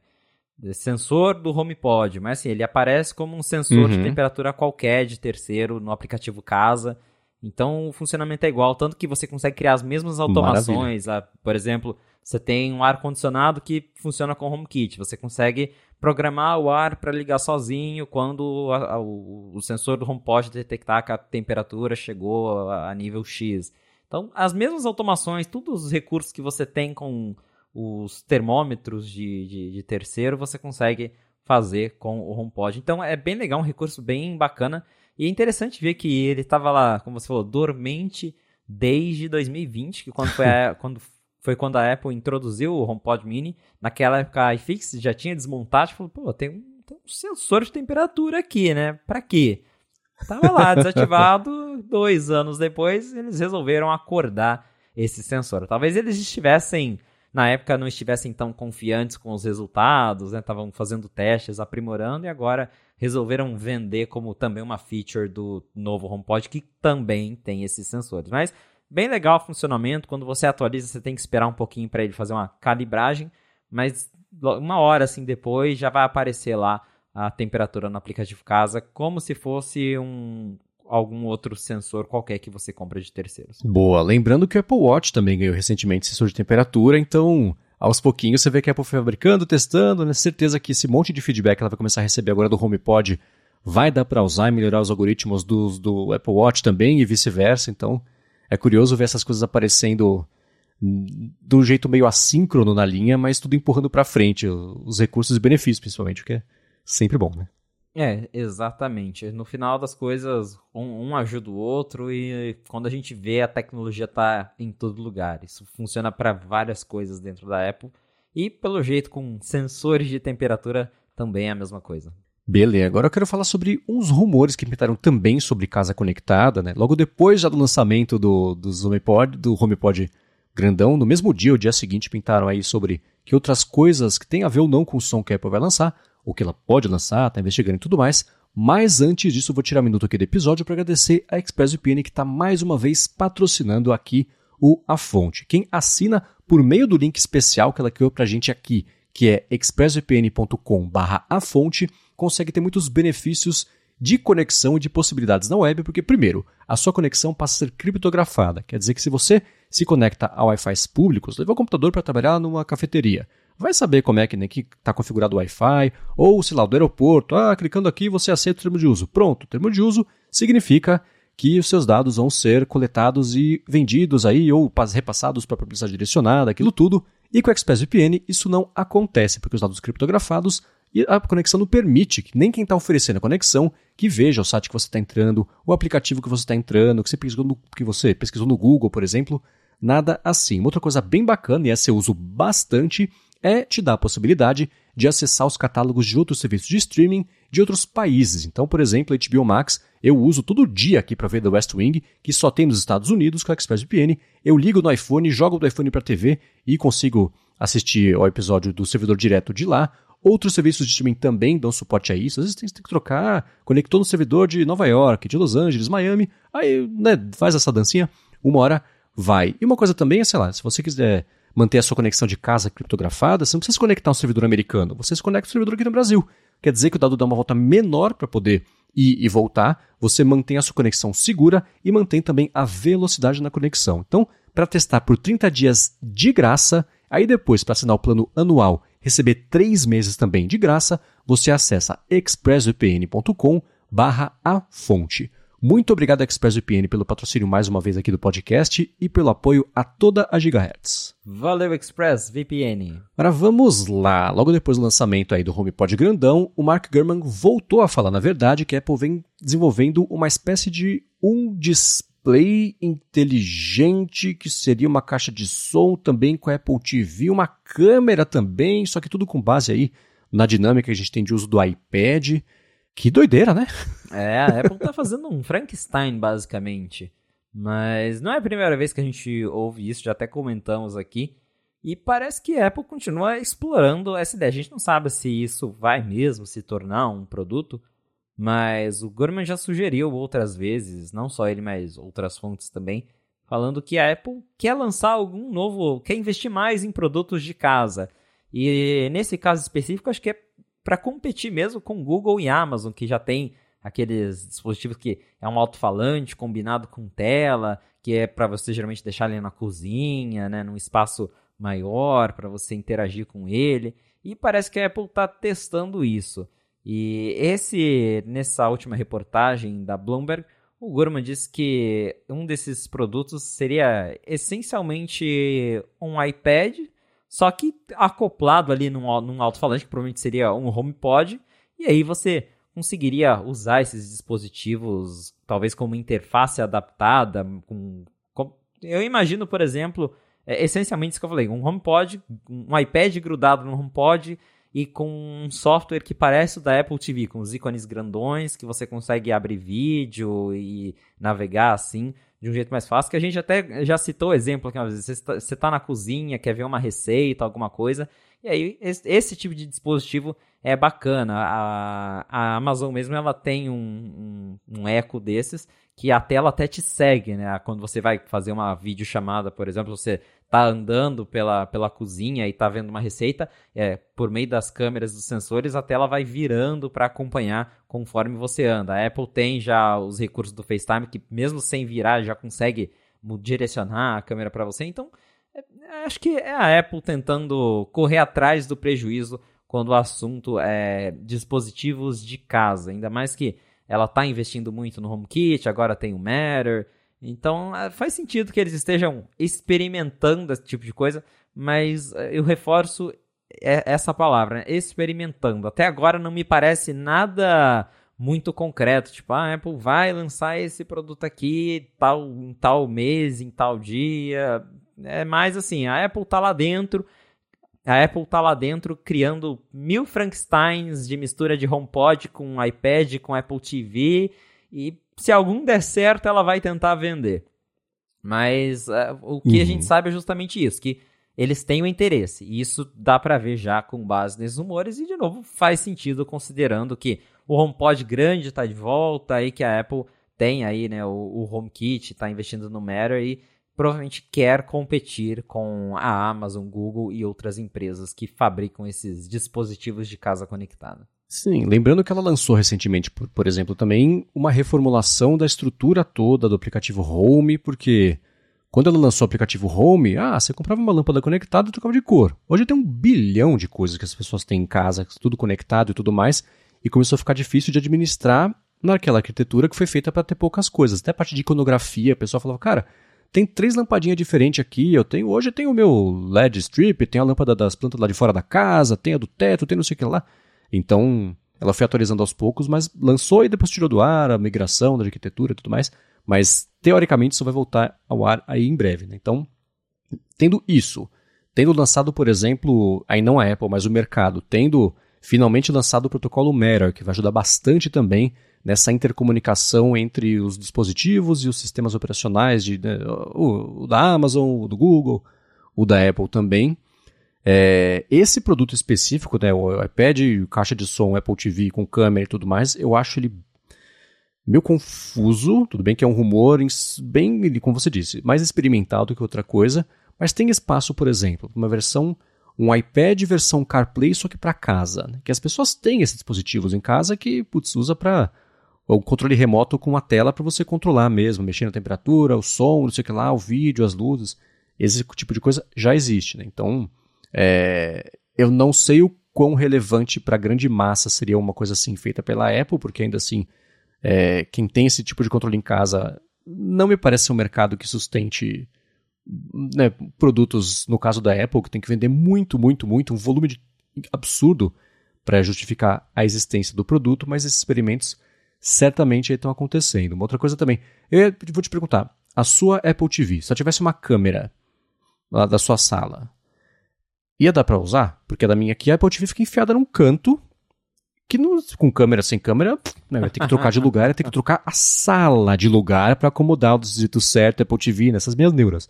Speaker 2: sensor do HomePod, mas assim, ele aparece como um sensor uhum. de temperatura qualquer de terceiro no aplicativo Casa. Então o funcionamento é igual, tanto que você consegue criar as mesmas automações. Lá, por exemplo, você tem um ar-condicionado que funciona com HomeKit. Você consegue programar o ar para ligar sozinho quando a, a, o, o, sensor do HomePod detectar que a temperatura chegou a, a nível X. Então, as mesmas automações, todos os recursos que você tem com os termômetros de, de, de, terceiro você consegue fazer com o HomePod. Então é bem legal, um recurso bem bacana. E é interessante ver que ele estava lá, como você falou, dormente desde 2020, que quando foi, a, <laughs> quando, foi quando a Apple introduziu o HomePod Mini. Naquela época a iFix já tinha desmontado e falou, pô, tem um, tem um sensor de temperatura aqui, né? Para quê? Tava lá <laughs> desativado, dois anos depois eles resolveram acordar esse sensor. Talvez eles estivessem na época não estivessem tão confiantes com os resultados, estavam né? fazendo testes, aprimorando e agora resolveram vender como também uma feature do novo HomePod que também tem esses sensores. Mas bem legal o funcionamento, quando você atualiza você tem que esperar um pouquinho para ele fazer uma calibragem, mas uma hora assim depois já vai aparecer lá a temperatura no aplicativo casa como se fosse um algum outro sensor qualquer que você compra de terceiros.
Speaker 1: Boa. Lembrando que o Apple Watch também ganhou recentemente sensor de temperatura, então aos pouquinhos você vê que a Apple foi fabricando, testando, né? Certeza que esse monte de feedback ela vai começar a receber agora do HomePod vai dar para usar e melhorar os algoritmos do, do Apple Watch também e vice-versa. Então é curioso ver essas coisas aparecendo de um jeito meio assíncrono na linha, mas tudo empurrando para frente, os recursos e benefícios principalmente, o que é sempre bom, né?
Speaker 2: É, exatamente. No final das coisas, um, um, ajuda o outro e quando a gente vê a tecnologia tá em todo lugar. Isso funciona para várias coisas dentro da Apple e pelo jeito com sensores de temperatura também é a mesma coisa.
Speaker 1: Beleza, agora eu quero falar sobre uns rumores que pintaram também sobre casa conectada, né? Logo depois já do lançamento do, do HomePod, do HomePod grandão, no mesmo dia, o dia seguinte, pintaram aí sobre que outras coisas que tem a ver ou não com o som que a Apple vai lançar o que ela pode lançar, está investigando e tudo mais. Mas antes disso, vou tirar um minuto aqui do episódio para agradecer a ExpressVPN que está mais uma vez patrocinando aqui o A Fonte. Quem assina por meio do link especial que ela criou para a gente aqui, que é expressvpn.com/afonte, consegue ter muitos benefícios de conexão e de possibilidades na web, porque, primeiro, a sua conexão passa a ser criptografada. Quer dizer que se você se conecta a Wi-Fi públicos, leva o computador para trabalhar numa cafeteria, vai saber como é que né, está configurado o Wi-Fi, ou, sei lá, do aeroporto, ah, clicando aqui você aceita o termo de uso. Pronto, o termo de uso significa que os seus dados vão ser coletados e vendidos aí, ou repassados para publicidade direcionada, aquilo tudo. E com o ExpressVPN isso não acontece, porque os dados criptografados e a conexão não permite que nem quem está oferecendo a conexão que veja o site que você está entrando, o aplicativo que você está entrando, que você pesquisou no, que você pesquisou no Google, por exemplo, nada assim. Uma outra coisa bem bacana, e essa eu uso bastante, é te dar a possibilidade de acessar os catálogos de outros serviços de streaming de outros países. Então, por exemplo, a HBO Max, eu uso todo dia aqui para ver The West Wing, que só tem nos Estados Unidos com a ExpressVPN. Eu ligo no iPhone, jogo do iPhone para TV e consigo assistir ao episódio do servidor direto de lá. Outros serviços de streaming também dão suporte a isso. Às vezes tem, tem que trocar, conectou no servidor de Nova York, de Los Angeles, Miami, aí né, faz essa dancinha, uma hora vai. E uma coisa também é, sei lá, se você quiser manter a sua conexão de casa criptografada, você não precisa se conectar a um servidor americano, você se conecta ao servidor aqui no Brasil. Quer dizer que o dado dá uma volta menor para poder ir e voltar, você mantém a sua conexão segura e mantém também a velocidade na conexão. Então, para testar por 30 dias de graça, aí depois para assinar o plano anual, receber 3 meses também de graça, você acessa expressvpn.com barra a fonte. Muito obrigado, ExpressVPN, pelo patrocínio mais uma vez aqui do podcast e pelo apoio a toda a Gigahertz.
Speaker 2: Valeu, ExpressVPN.
Speaker 1: Agora vamos lá. Logo depois do lançamento aí do HomePod grandão, o Mark Gurman voltou a falar, na verdade, que a Apple vem desenvolvendo uma espécie de um display inteligente, que seria uma caixa de som também com Apple TV, uma câmera também, só que tudo com base aí na dinâmica que a gente tem de uso do iPad. Que doideira, né? <laughs>
Speaker 2: É, a Apple tá fazendo um Frankenstein, basicamente. Mas não é a primeira vez que a gente ouve isso, já até comentamos aqui. E parece que a Apple continua explorando essa ideia. A gente não sabe se isso vai mesmo se tornar um produto, mas o Gurman já sugeriu outras vezes, não só ele, mas outras fontes também, falando que a Apple quer lançar algum novo, quer investir mais em produtos de casa. E nesse caso específico, acho que é para competir mesmo com Google e Amazon, que já tem aqueles dispositivos que é um alto-falante combinado com tela, que é para você geralmente deixar ele na cozinha, né, num espaço maior para você interagir com ele. E parece que a Apple está testando isso. E esse nessa última reportagem da Bloomberg, o Gurman disse que um desses produtos seria essencialmente um iPad só que acoplado ali num, num alto-falante, que provavelmente seria um HomePod, e aí você conseguiria usar esses dispositivos, talvez com uma interface adaptada, com, com eu imagino, por exemplo, é, essencialmente isso que eu falei, um HomePod, um iPad grudado no HomePod e com um software que parece o da Apple TV, com os ícones grandões que você consegue abrir vídeo e navegar assim de um jeito mais fácil, que a gente até já citou o exemplo aqui uma vez. Você está, está na cozinha, quer ver uma receita, alguma coisa, e aí esse, esse tipo de dispositivo é bacana. A, a Amazon mesmo ela tem um, um, um eco desses que a tela até te segue, né? Quando você vai fazer uma videochamada, por exemplo, você tá andando pela, pela cozinha e tá vendo uma receita, é, por meio das câmeras dos sensores, a tela vai virando para acompanhar conforme você anda. A Apple tem já os recursos do FaceTime que mesmo sem virar já consegue direcionar a câmera para você. Então, é, acho que é a Apple tentando correr atrás do prejuízo quando o assunto é dispositivos de casa, ainda mais que ela está investindo muito no HomeKit, agora tem o Matter, então é, faz sentido que eles estejam experimentando esse tipo de coisa, mas é, eu reforço essa palavra, né? experimentando. Até agora não me parece nada muito concreto, tipo, ah, a Apple vai lançar esse produto aqui tal, em tal mês, em tal dia. É mais assim, a Apple tá lá dentro, a Apple tá lá dentro criando mil Frankensteins de mistura de HomePod com iPad, com Apple TV e se algum der certo, ela vai tentar vender. Mas uh, o que uhum. a gente sabe é justamente isso, que eles têm o interesse. E isso dá para ver já com base nesses rumores. E, de novo, faz sentido considerando que o HomePod grande está de volta e que a Apple tem aí né, o, o HomeKit, está investindo no Matter e provavelmente quer competir com a Amazon, Google e outras empresas que fabricam esses dispositivos de casa conectada.
Speaker 1: Sim, lembrando que ela lançou recentemente, por, por exemplo, também uma reformulação da estrutura toda do aplicativo Home, porque quando ela lançou o aplicativo Home, ah, você comprava uma lâmpada conectada e trocava de cor. Hoje tem um bilhão de coisas que as pessoas têm em casa, tudo conectado e tudo mais, e começou a ficar difícil de administrar naquela arquitetura que foi feita para ter poucas coisas. Até a parte de iconografia, a pessoa falava, cara, tem três lampadinhas diferentes aqui, eu tenho, hoje eu tenho o meu LED strip, tem a lâmpada das plantas lá de fora da casa, tem a do teto, tem não sei o que lá. Então, ela foi atualizando aos poucos, mas lançou e depois tirou do ar a migração da arquitetura e tudo mais. Mas, teoricamente, isso vai voltar ao ar aí em breve. Né? Então, tendo isso, tendo lançado, por exemplo, aí não a Apple, mas o mercado, tendo finalmente lançado o protocolo Matter, que vai ajudar bastante também nessa intercomunicação entre os dispositivos e os sistemas operacionais de, né, o, o, da Amazon, o do Google, o da Apple também. É, esse produto específico, né, o iPad, caixa de som, Apple TV com câmera e tudo mais, eu acho ele meio confuso. Tudo bem que é um rumor bem, como você disse, mais experimental do que outra coisa, mas tem espaço, por exemplo, uma versão, um iPad versão CarPlay, só que para casa. Né? Que as pessoas têm esses dispositivos em casa que putz, usa para o controle remoto com uma tela para você controlar mesmo, mexer na temperatura, o som, não sei o que lá, o vídeo, as luzes. Esse tipo de coisa já existe. Né? Então, é, eu não sei o quão relevante para a grande massa seria uma coisa assim feita pela Apple, porque ainda assim, é, quem tem esse tipo de controle em casa não me parece um mercado que sustente né, produtos, no caso da Apple, que tem que vender muito, muito, muito, um volume de, absurdo para justificar a existência do produto, mas esses experimentos certamente estão acontecendo. Uma outra coisa também, eu vou te perguntar, a sua Apple TV, se ela tivesse uma câmera lá da sua sala, ia dar para usar? Porque a da minha aqui, a Apple TV fica enfiada num canto, que no, com câmera, sem câmera, né, vai ter que trocar de <laughs> lugar, vai ter que trocar a sala de lugar para acomodar o jeito certo, Apple TV, nessas minhas neuras.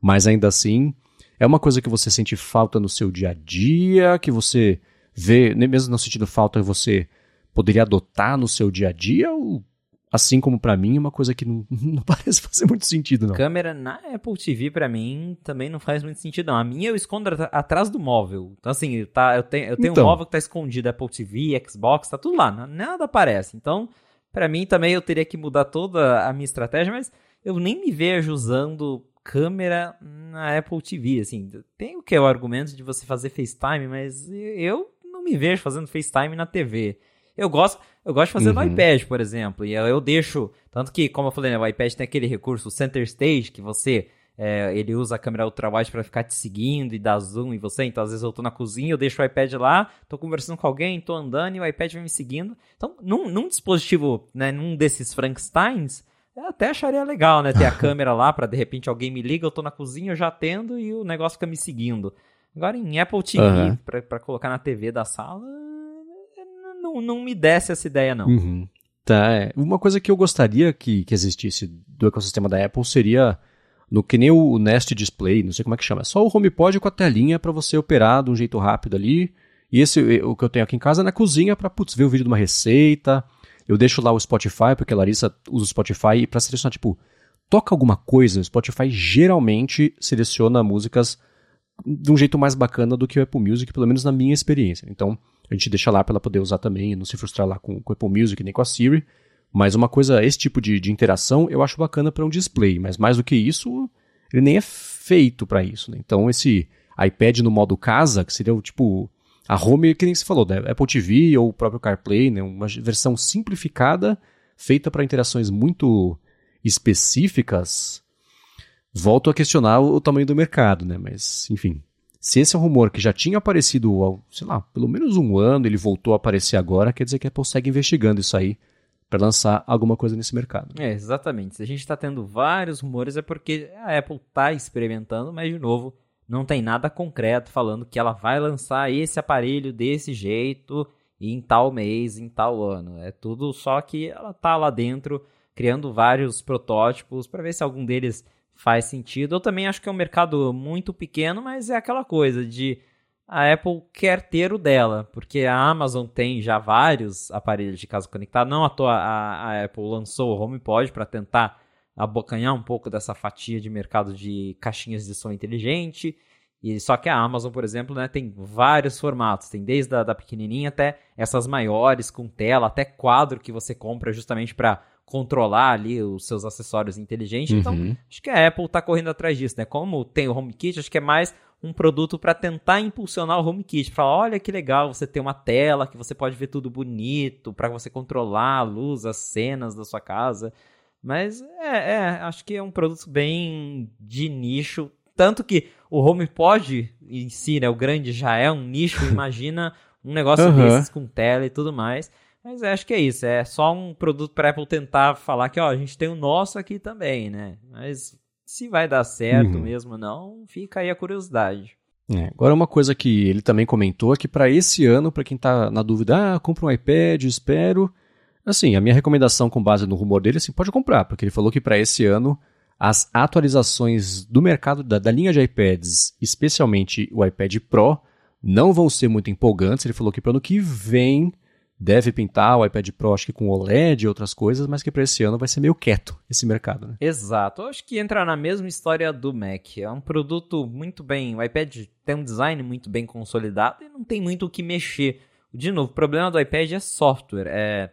Speaker 1: Mas ainda assim, é uma coisa que você sente falta no seu dia a dia, que você vê, mesmo não sentindo falta, você poderia adotar no seu dia a dia, ou assim como para mim, uma coisa que não, <laughs> não, parece fazer muito sentido, não.
Speaker 2: Câmera na Apple TV, para mim, também não faz muito sentido, não. A minha eu escondo atrás do móvel. Então, assim, tá, eu tenho, eu tenho então. um móvel que tá escondido, Apple TV, Xbox, tá tudo lá, nada aparece. Então, para mim também eu teria que mudar toda a minha estratégia, mas eu nem me vejo usando câmera na Apple TV, assim. Tem o que é o argumento de você fazer FaceTime, mas eu não me vejo fazendo FaceTime na TV. Eu gosto, eu gosto de fazer uhum. no iPad, por exemplo, e eu, eu, deixo, tanto que, como eu falei, né, o iPad tem aquele recurso, o Center Stage, que você, é, ele usa a câmera ultrawide para ficar te seguindo e dar zoom em você, então às vezes eu tô na cozinha, eu deixo o iPad lá, tô conversando com alguém, tô andando e o iPad vem me seguindo. Então, num, num dispositivo, né, num desses Frankensteins, eu até acharia legal, né? Ter a <laughs> câmera lá para de repente alguém me liga, eu tô na cozinha, eu já atendo e o negócio fica me seguindo. Agora em Apple TV, uhum. para colocar na TV da sala, não, não me desce essa ideia, não.
Speaker 1: Uhum. Tá, é. Uma coisa que eu gostaria que, que existisse do ecossistema da Apple seria no que nem o Nest Display, não sei como é que chama, é só o HomePod com a telinha para você operar de um jeito rápido ali. E esse o que eu tenho aqui em casa é na cozinha para putz, ver o vídeo de uma receita, eu deixo lá o Spotify, porque a Larissa usa o Spotify, e pra selecionar, tipo, toca alguma coisa, o Spotify geralmente seleciona músicas de um jeito mais bacana do que o Apple Music, pelo menos na minha experiência. Então, a gente deixa lá para ela poder usar também, não se frustrar lá com, com o Apple Music nem com a Siri. Mas uma coisa, esse tipo de, de interação eu acho bacana para um display, mas mais do que isso, ele nem é feito para isso. Né? Então, esse iPad no modo casa, que seria o tipo a Home, que nem se falou, né? Apple TV ou o próprio CarPlay, né? uma versão simplificada, feita para interações muito específicas. Volto a questionar o tamanho do mercado, né? Mas, enfim. Se esse é um rumor que já tinha aparecido sei lá, pelo menos um ano, ele voltou a aparecer agora, quer dizer que a Apple segue investigando isso aí para lançar alguma coisa nesse mercado.
Speaker 2: É, exatamente. Se a gente está tendo vários rumores é porque a Apple está experimentando, mas de novo, não tem nada concreto falando que ela vai lançar esse aparelho desse jeito em tal mês, em tal ano. É tudo só que ela tá lá dentro criando vários protótipos para ver se algum deles faz sentido. Eu também acho que é um mercado muito pequeno, mas é aquela coisa de a Apple quer ter o dela, porque a Amazon tem já vários aparelhos de casa conectado. Não à toa a, a Apple lançou o HomePod para tentar abocanhar um pouco dessa fatia de mercado de caixinhas de som inteligente. E só que a Amazon, por exemplo, né, tem vários formatos, tem desde a da pequenininha até essas maiores com tela, até quadro que você compra justamente para controlar ali os seus acessórios inteligentes. Então, uhum. Então, acho que a Apple está correndo atrás disso, né? Como tem o HomeKit, acho que é mais um produto para tentar impulsionar o HomeKit, falar, olha que legal, você tem uma tela que você pode ver tudo bonito, para você controlar a luz, as cenas da sua casa. Mas é, é, acho que é um produto bem de nicho. Tanto que o HomePod em si, né, o grande já é um nicho, <laughs> imagina um negócio uhum. desses com tela e tudo mais. Mas acho que é isso, é só um produto para Apple tentar falar que ó, a gente tem o nosso aqui também, né? Mas se vai dar certo uhum. mesmo não, fica aí a curiosidade.
Speaker 1: É, agora uma coisa que ele também comentou é que para esse ano, para quem tá na dúvida, ah, compra um iPad, espero. Assim, a minha recomendação com base no rumor dele, assim, pode comprar, porque ele falou que para esse ano as atualizações do mercado da, da, linha de iPads, especialmente o iPad Pro, não vão ser muito empolgantes. Ele falou que para o ano que vem deve pintar o iPad Pro, acho que com OLED e outras coisas, mas que para esse ano vai ser meio quieto esse mercado, né?
Speaker 2: Exato. Eu acho que entra na mesma história do Mac. É um produto muito bem. O iPad tem um design muito bem consolidado e não tem muito o que mexer. De novo, o problema do iPad é software. É...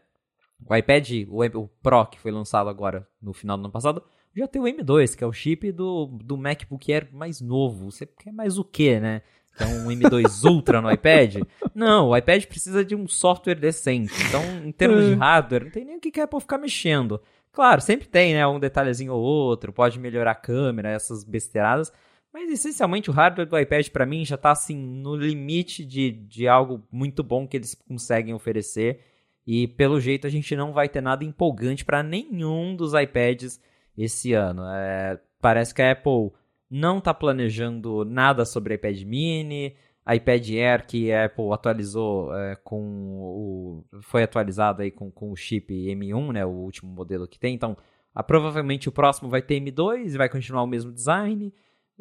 Speaker 2: O iPad, o Pro, que foi lançado agora no final do ano passado, já tem o M2, que é o chip do, do MacBook Air mais novo. Você quer mais o quê, né? Então, um M2 Ultra no iPad? Não, o iPad precisa de um software decente. Então, em termos de é. hardware, não tem nem o que a Apple ficar mexendo. Claro, sempre tem, né? Um detalhezinho ou outro, pode melhorar a câmera, essas besteiradas. Mas essencialmente o hardware do iPad para mim já tá assim no limite de, de algo muito bom que eles conseguem oferecer. E pelo jeito a gente não vai ter nada empolgante para nenhum dos iPads esse ano. É, parece que a Apple não está planejando nada sobre iPad mini, iPad Air que a Apple atualizou é, com o foi atualizado aí com, com o chip M1, né, o último modelo que tem. Então, a, provavelmente o próximo vai ter M2 e vai continuar o mesmo design.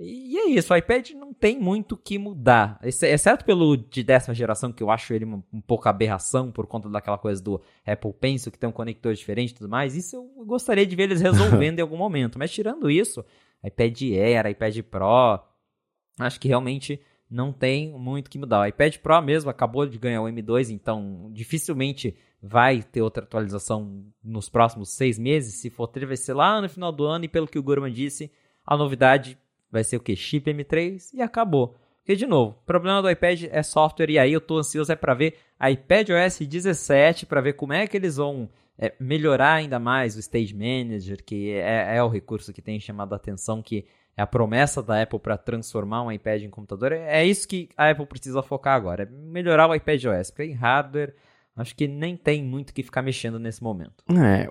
Speaker 2: E é isso, o iPad não tem muito o que mudar. Exceto pelo de décima geração, que eu acho ele um, um pouco aberração por conta daquela coisa do Apple Pencil, que tem um conector diferente e tudo mais. Isso eu gostaria de ver eles <laughs> resolvendo em algum momento. Mas tirando isso, iPad Air, iPad Pro, acho que realmente não tem muito que mudar. O iPad Pro mesmo acabou de ganhar o M2, então dificilmente vai ter outra atualização nos próximos seis meses. Se for ter, vai ser lá no final do ano. E pelo que o Gurman disse, a novidade vai ser o que? Chip M3 e acabou. Porque, de novo, o problema do iPad é software, e aí eu tô ansioso é para ver iPad OS 17, para ver como é que eles vão é, melhorar ainda mais o Stage Manager, que é, é, o recurso que tem chamado a atenção, que é a promessa da Apple para transformar um iPad em computador. É, é isso que a Apple precisa focar agora, é melhorar o iPad OS, porque em hardware acho que nem tem muito que ficar mexendo nesse momento.
Speaker 1: É,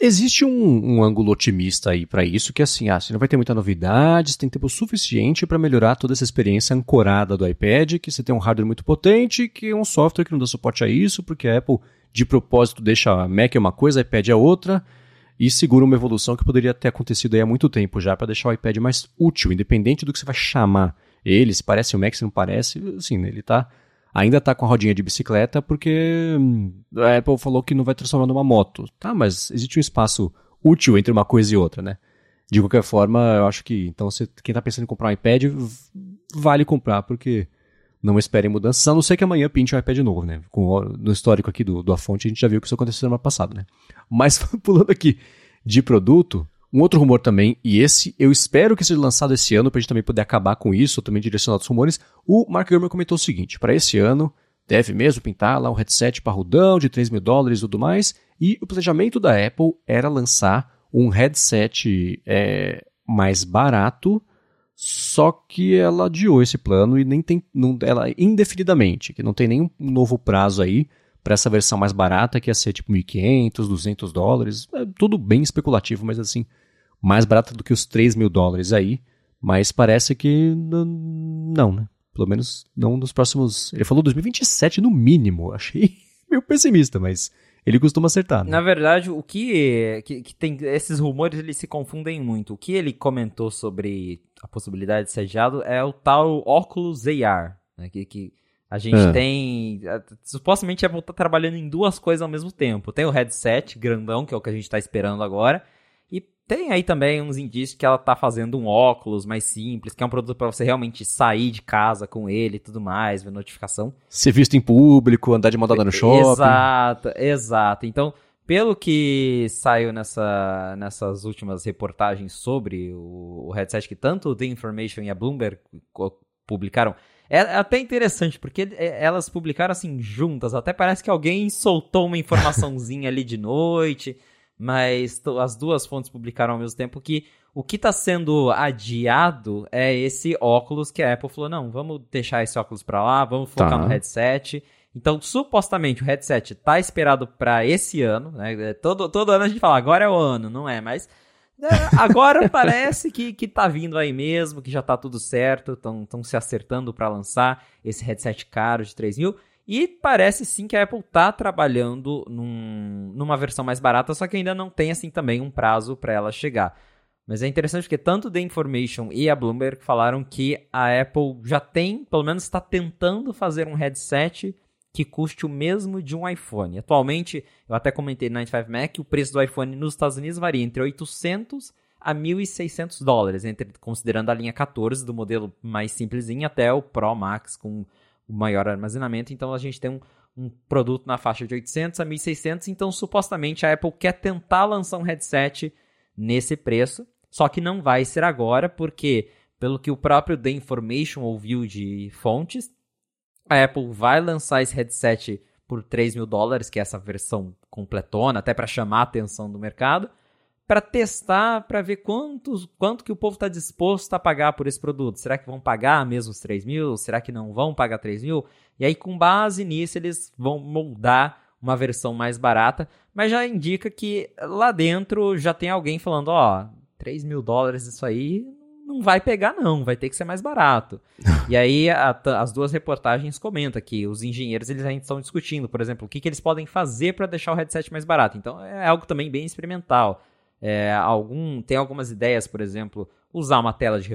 Speaker 1: Existe um, um, ângulo otimista aí para isso, que é assim, ah, você não vai ter muita novidade, você tem tempo suficiente para melhorar toda essa experiência ancorada do iPad, que você tem um hardware muito potente, que é um software que não dá suporte a isso, porque a Apple, de propósito, deixa a Mac é uma coisa, a iPad é outra, e segura uma evolução que poderia ter acontecido aí há muito tempo já, para deixar o iPad mais útil, independente do que você vai chamar ele, se parece o Mac, se não parece, assim, ele está ainda está com a rodinha de bicicleta porque hum, a Apple falou que não vai transformar numa moto. Tá, mas existe um espaço útil entre uma coisa e outra, né? De qualquer forma, eu acho que então você, quem está pensando em comprar um iPad vale comprar porque não esperem mudanças, a não ser que amanhã pinte um iPad novo, né? Com, no histórico aqui do, do Afonte, a gente já viu que isso aconteceu semana passada, né? Mas <laughs> pulando aqui de produto, um outro rumor também, e esse eu espero que seja lançado esse ano para gente também poder acabar com isso, também direcionar os rumores. O Mark Gurman comentou o seguinte: para esse ano deve mesmo pintar lá um headset parrudão de 3 mil dólares e tudo mais. E o planejamento da Apple era lançar um headset é, mais barato, só que ela adiou esse plano e nem tem. Não, ela indefinidamente, que não tem nenhum novo prazo aí para essa versão mais barata, que ia ser tipo 1.500, 200 dólares. É tudo bem especulativo, mas assim, mais barata do que os 3 mil dólares aí. Mas parece que não, né? Pelo menos não nos próximos. Ele falou 2027 no mínimo. <laughs> Achei meio pessimista, mas ele costuma acertar. Né?
Speaker 2: Na verdade, o que, que, que, tem. Esses rumores eles se confundem muito. O que ele comentou sobre a possibilidade de ser adiado é o tal Oculus AR, né? Que, que a gente é. tem. Supostamente a Apple tá trabalhando em duas coisas ao mesmo tempo. Tem o headset grandão, que é o que a gente tá esperando agora. Tem aí também uns indícios que ela tá fazendo um óculos mais simples, que é um produto para você realmente sair de casa com ele e tudo mais, ver notificação.
Speaker 1: Ser visto em público, andar de moda no shopping.
Speaker 2: Exato, exato. Então, pelo que saiu nessa, nessas últimas reportagens sobre o, o headset que tanto o The Information e a Bloomberg publicaram, é até interessante, porque é, elas publicaram assim juntas. Até parece que alguém soltou uma informaçãozinha ali de noite, mas as duas fontes publicaram ao mesmo tempo que o que está sendo adiado é esse óculos que a Apple falou: não, vamos deixar esse óculos para lá, vamos focar tá. no headset. Então, supostamente, o headset está esperado para esse ano, né? Todo, todo ano a gente fala, agora é o ano, não é, mas É, agora <laughs> parece que, que tá vindo aí mesmo, que já tá tudo certo, estão se acertando para lançar esse headset caro de 3 mil. E parece sim que a Apple tá trabalhando num, numa versão mais barata, só que ainda não tem assim também um prazo para ela chegar. Mas é interessante porque tanto The Information e a Bloomberg falaram que a Apple já tem, pelo menos está tentando fazer um headset que custe o mesmo de um iPhone. Atualmente, eu até comentei no 95 Mac, o preço do iPhone nos Estados Unidos varia entre 800 a 1.600 dólares, entre, considerando a linha 14 do modelo mais simplesinho até o Pro Max com o maior armazenamento. Então a gente tem um, um produto na faixa de 800 a 1.600. Então supostamente a Apple quer tentar lançar um headset nesse preço. Só que não vai ser agora, porque, pelo que o próprio The Information ouviu de fontes, a Apple vai lançar esse headset por 3 mil dólares, que é essa versão completona, até para chamar a atenção do mercado, para testar, para ver quantos, quanto que o povo está disposto a pagar por esse produto. Será que vão pagar mesmo os 3 mil? Será que não vão pagar 3 mil? E aí, com base nisso, eles vão moldar uma versão mais barata, mas já indica que lá dentro já tem alguém falando, ó, 3 mil dólares isso aí não vai pegar não, vai ter que ser mais barato. <laughs> e aí a, as duas reportagens comentam que os engenheiros eles ainda estão discutindo, por exemplo, o que, que eles podem fazer para deixar o headset mais barato. Então é algo também bem experimental. É, algum, tem algumas ideias, por exemplo, usar uma tela de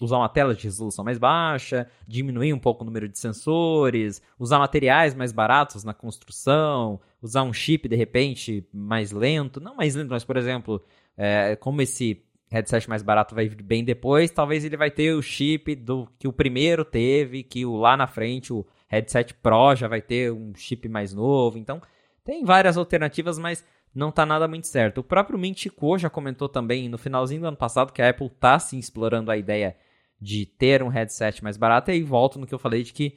Speaker 2: usar uma tela de resolução mais baixa, diminuir um pouco o número de sensores, usar materiais mais baratos na construção, usar um chip de repente mais lento, não mais lento, mas por exemplo, é, como esse headset mais barato vai vir bem depois, talvez ele vai ter o chip do que o primeiro teve, que o lá na frente o headset Pro já vai ter um chip mais novo. Então, tem várias alternativas, mas não tá nada muito certo. O próprio Mintico já comentou também no finalzinho do ano passado que a Apple tá sim explorando a ideia de ter um headset mais barato e aí volto no que eu falei de que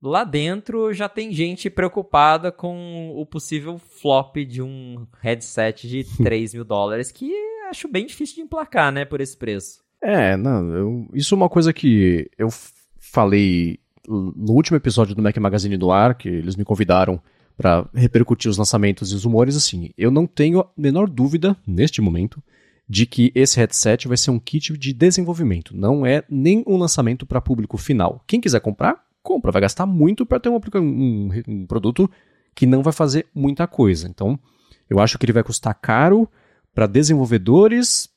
Speaker 2: lá dentro já tem gente preocupada com o possível flop de um headset de <laughs> 3 mil dólares, que acho bem difícil de emplacar, né, por esse preço.
Speaker 1: É, não, eu, isso é uma coisa que eu falei no último episódio do Mac Magazine do Ar, que eles me convidaram para repercutir os lançamentos e os rumores, assim, eu não tenho a menor dúvida, neste momento, de que esse headset vai ser um kit de desenvolvimento, não é nem um lançamento para público final. Quem quiser comprar, compra, vai gastar muito para ter um, um, um, produto que não vai fazer muita coisa. Então, eu acho que ele vai custar caro para desenvolvedores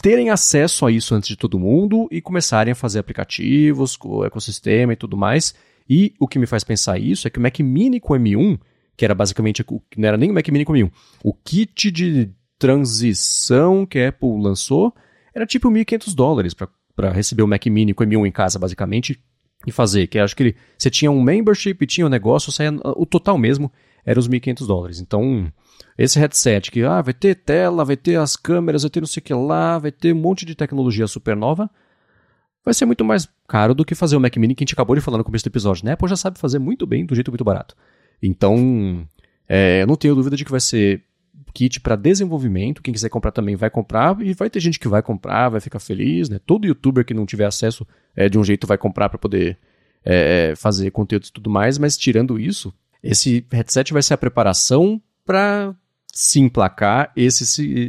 Speaker 1: terem acesso a isso antes de todo mundo e começarem a fazer aplicativos, o ecossistema e tudo mais. E o que me faz pensar isso é que o Mac Mini com M1, que era basicamente, não era nem o Mac Mini com M1, o kit de transição que a Apple lançou era tipo 1.500 dólares para receber o Mac Mini com M1 em casa, basicamente, e fazer. Que acho que ele, você tinha um membership, tinha um negócio, saia, o total mesmo era os 1.500 dólares. Então, esse headset que ah, vai ter tela, vai ter as câmeras, vai ter não sei o que lá, vai ter um monte de tecnologia super nova, vai ser muito mais caro do que fazer o Mac Mini que a gente acabou de falar no começo do episódio. Né? A Apple já sabe fazer muito bem, do jeito muito barato. Então, é, eu não tenho dúvida de que vai ser kit para desenvolvimento. Quem quiser comprar também vai comprar e vai ter gente que vai comprar, vai ficar feliz, né? Todo youtuber que não tiver acesso é, de um jeito vai comprar para poder é, fazer conteúdo e tudo mais. Mas tirando isso, esse headset vai ser a preparação para se emplacar esse,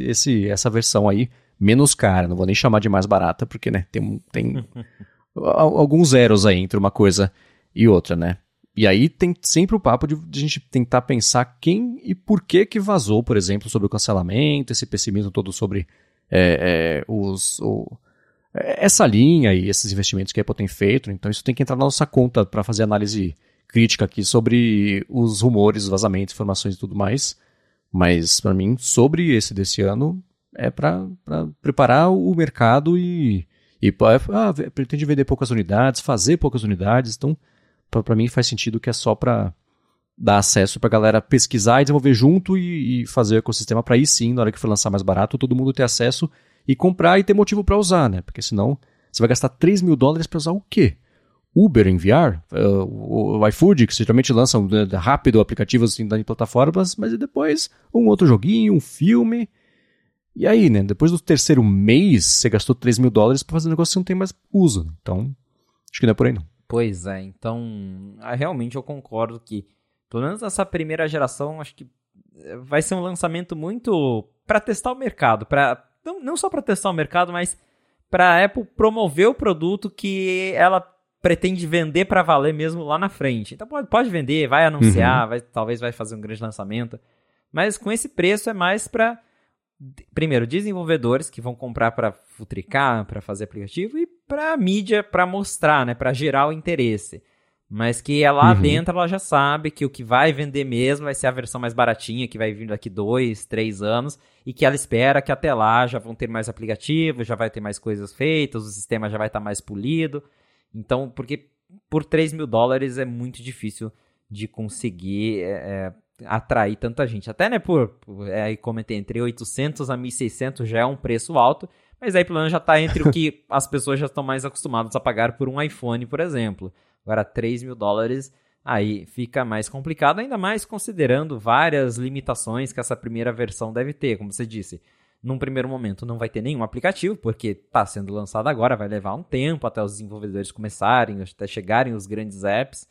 Speaker 1: esse, essa versão aí menos cara. Não vou nem chamar de mais barata, porque né, tem, tem <laughs> alguns zeros aí entre uma coisa e outra, né? E aí tem sempre o papo de, de, a gente tentar pensar quem e por que que vazou, por exemplo, sobre o cancelamento, esse pessimismo todo sobre é, é, os, o, essa linha e esses investimentos que a Apple tem feito. Então isso tem que entrar na nossa conta para fazer análise crítica aqui sobre os rumores, vazamentos, informações e tudo mais. Mas para mim, sobre esse desse ano, é para preparar o mercado e, e ah, pretende vender poucas unidades, fazer poucas unidades. Então para mim faz sentido que é só para dar acesso para a galera pesquisar e desenvolver junto e, e fazer o ecossistema para aí sim, na hora que for lançar mais barato, todo mundo ter acesso e comprar e ter motivo para usar, né? Porque senão você vai gastar 3 mil dólares para usar o quê? Uber em VR, uh, o iFood, que geralmente lançam né, rápido aplicativos assim, em plataformas, mas depois um outro joguinho, um filme. E aí, né? Depois do terceiro mês, você gastou 3 mil dólares para fazer um negócio que não tem mais uso. Então, acho que não é por aí não.
Speaker 2: Pois é, então ah, realmente eu concordo que, pelo menos nessa primeira geração, acho que eh, vai ser um lançamento muito para testar o mercado, para não, não só para testar o mercado, mas para a Apple promover o produto que ela pretende vender para valer mesmo lá na frente. Então pode, pode vender, vai anunciar, uhum. vai, talvez vai fazer um grande lançamento, mas com esse preço é mais para primeiro desenvolvedores que vão comprar para futricar, para fazer aplicativo e para mídia para mostrar, né, para gerar o interesse. Mas que é lá uhum. dentro ela já sabe que o que vai vender mesmo vai ser a versão mais baratinha, que vai vir daqui dois, três anos, e que ela espera que até lá já vão ter mais aplicativos, já vai ter mais coisas feitas, o sistema já vai estar tá mais polido. Então, porque por 3 mil dólares é muito difícil de conseguir é, é, atrair tanta gente. Até, né, por, por é, comentei, entre 800 a 1.600 já é um preço alto, mas aí pelo menos já está entre o que <laughs> as pessoas já estão mais acostumadas a pagar por um iPhone, por exemplo. Agora, 3 mil dólares, aí fica mais complicado, ainda mais considerando várias limitações que essa primeira versão deve ter, como você disse. Num primeiro momento não vai ter nenhum aplicativo, porque está sendo lançado agora, vai levar um tempo até os desenvolvedores começarem, até chegarem os grandes apps.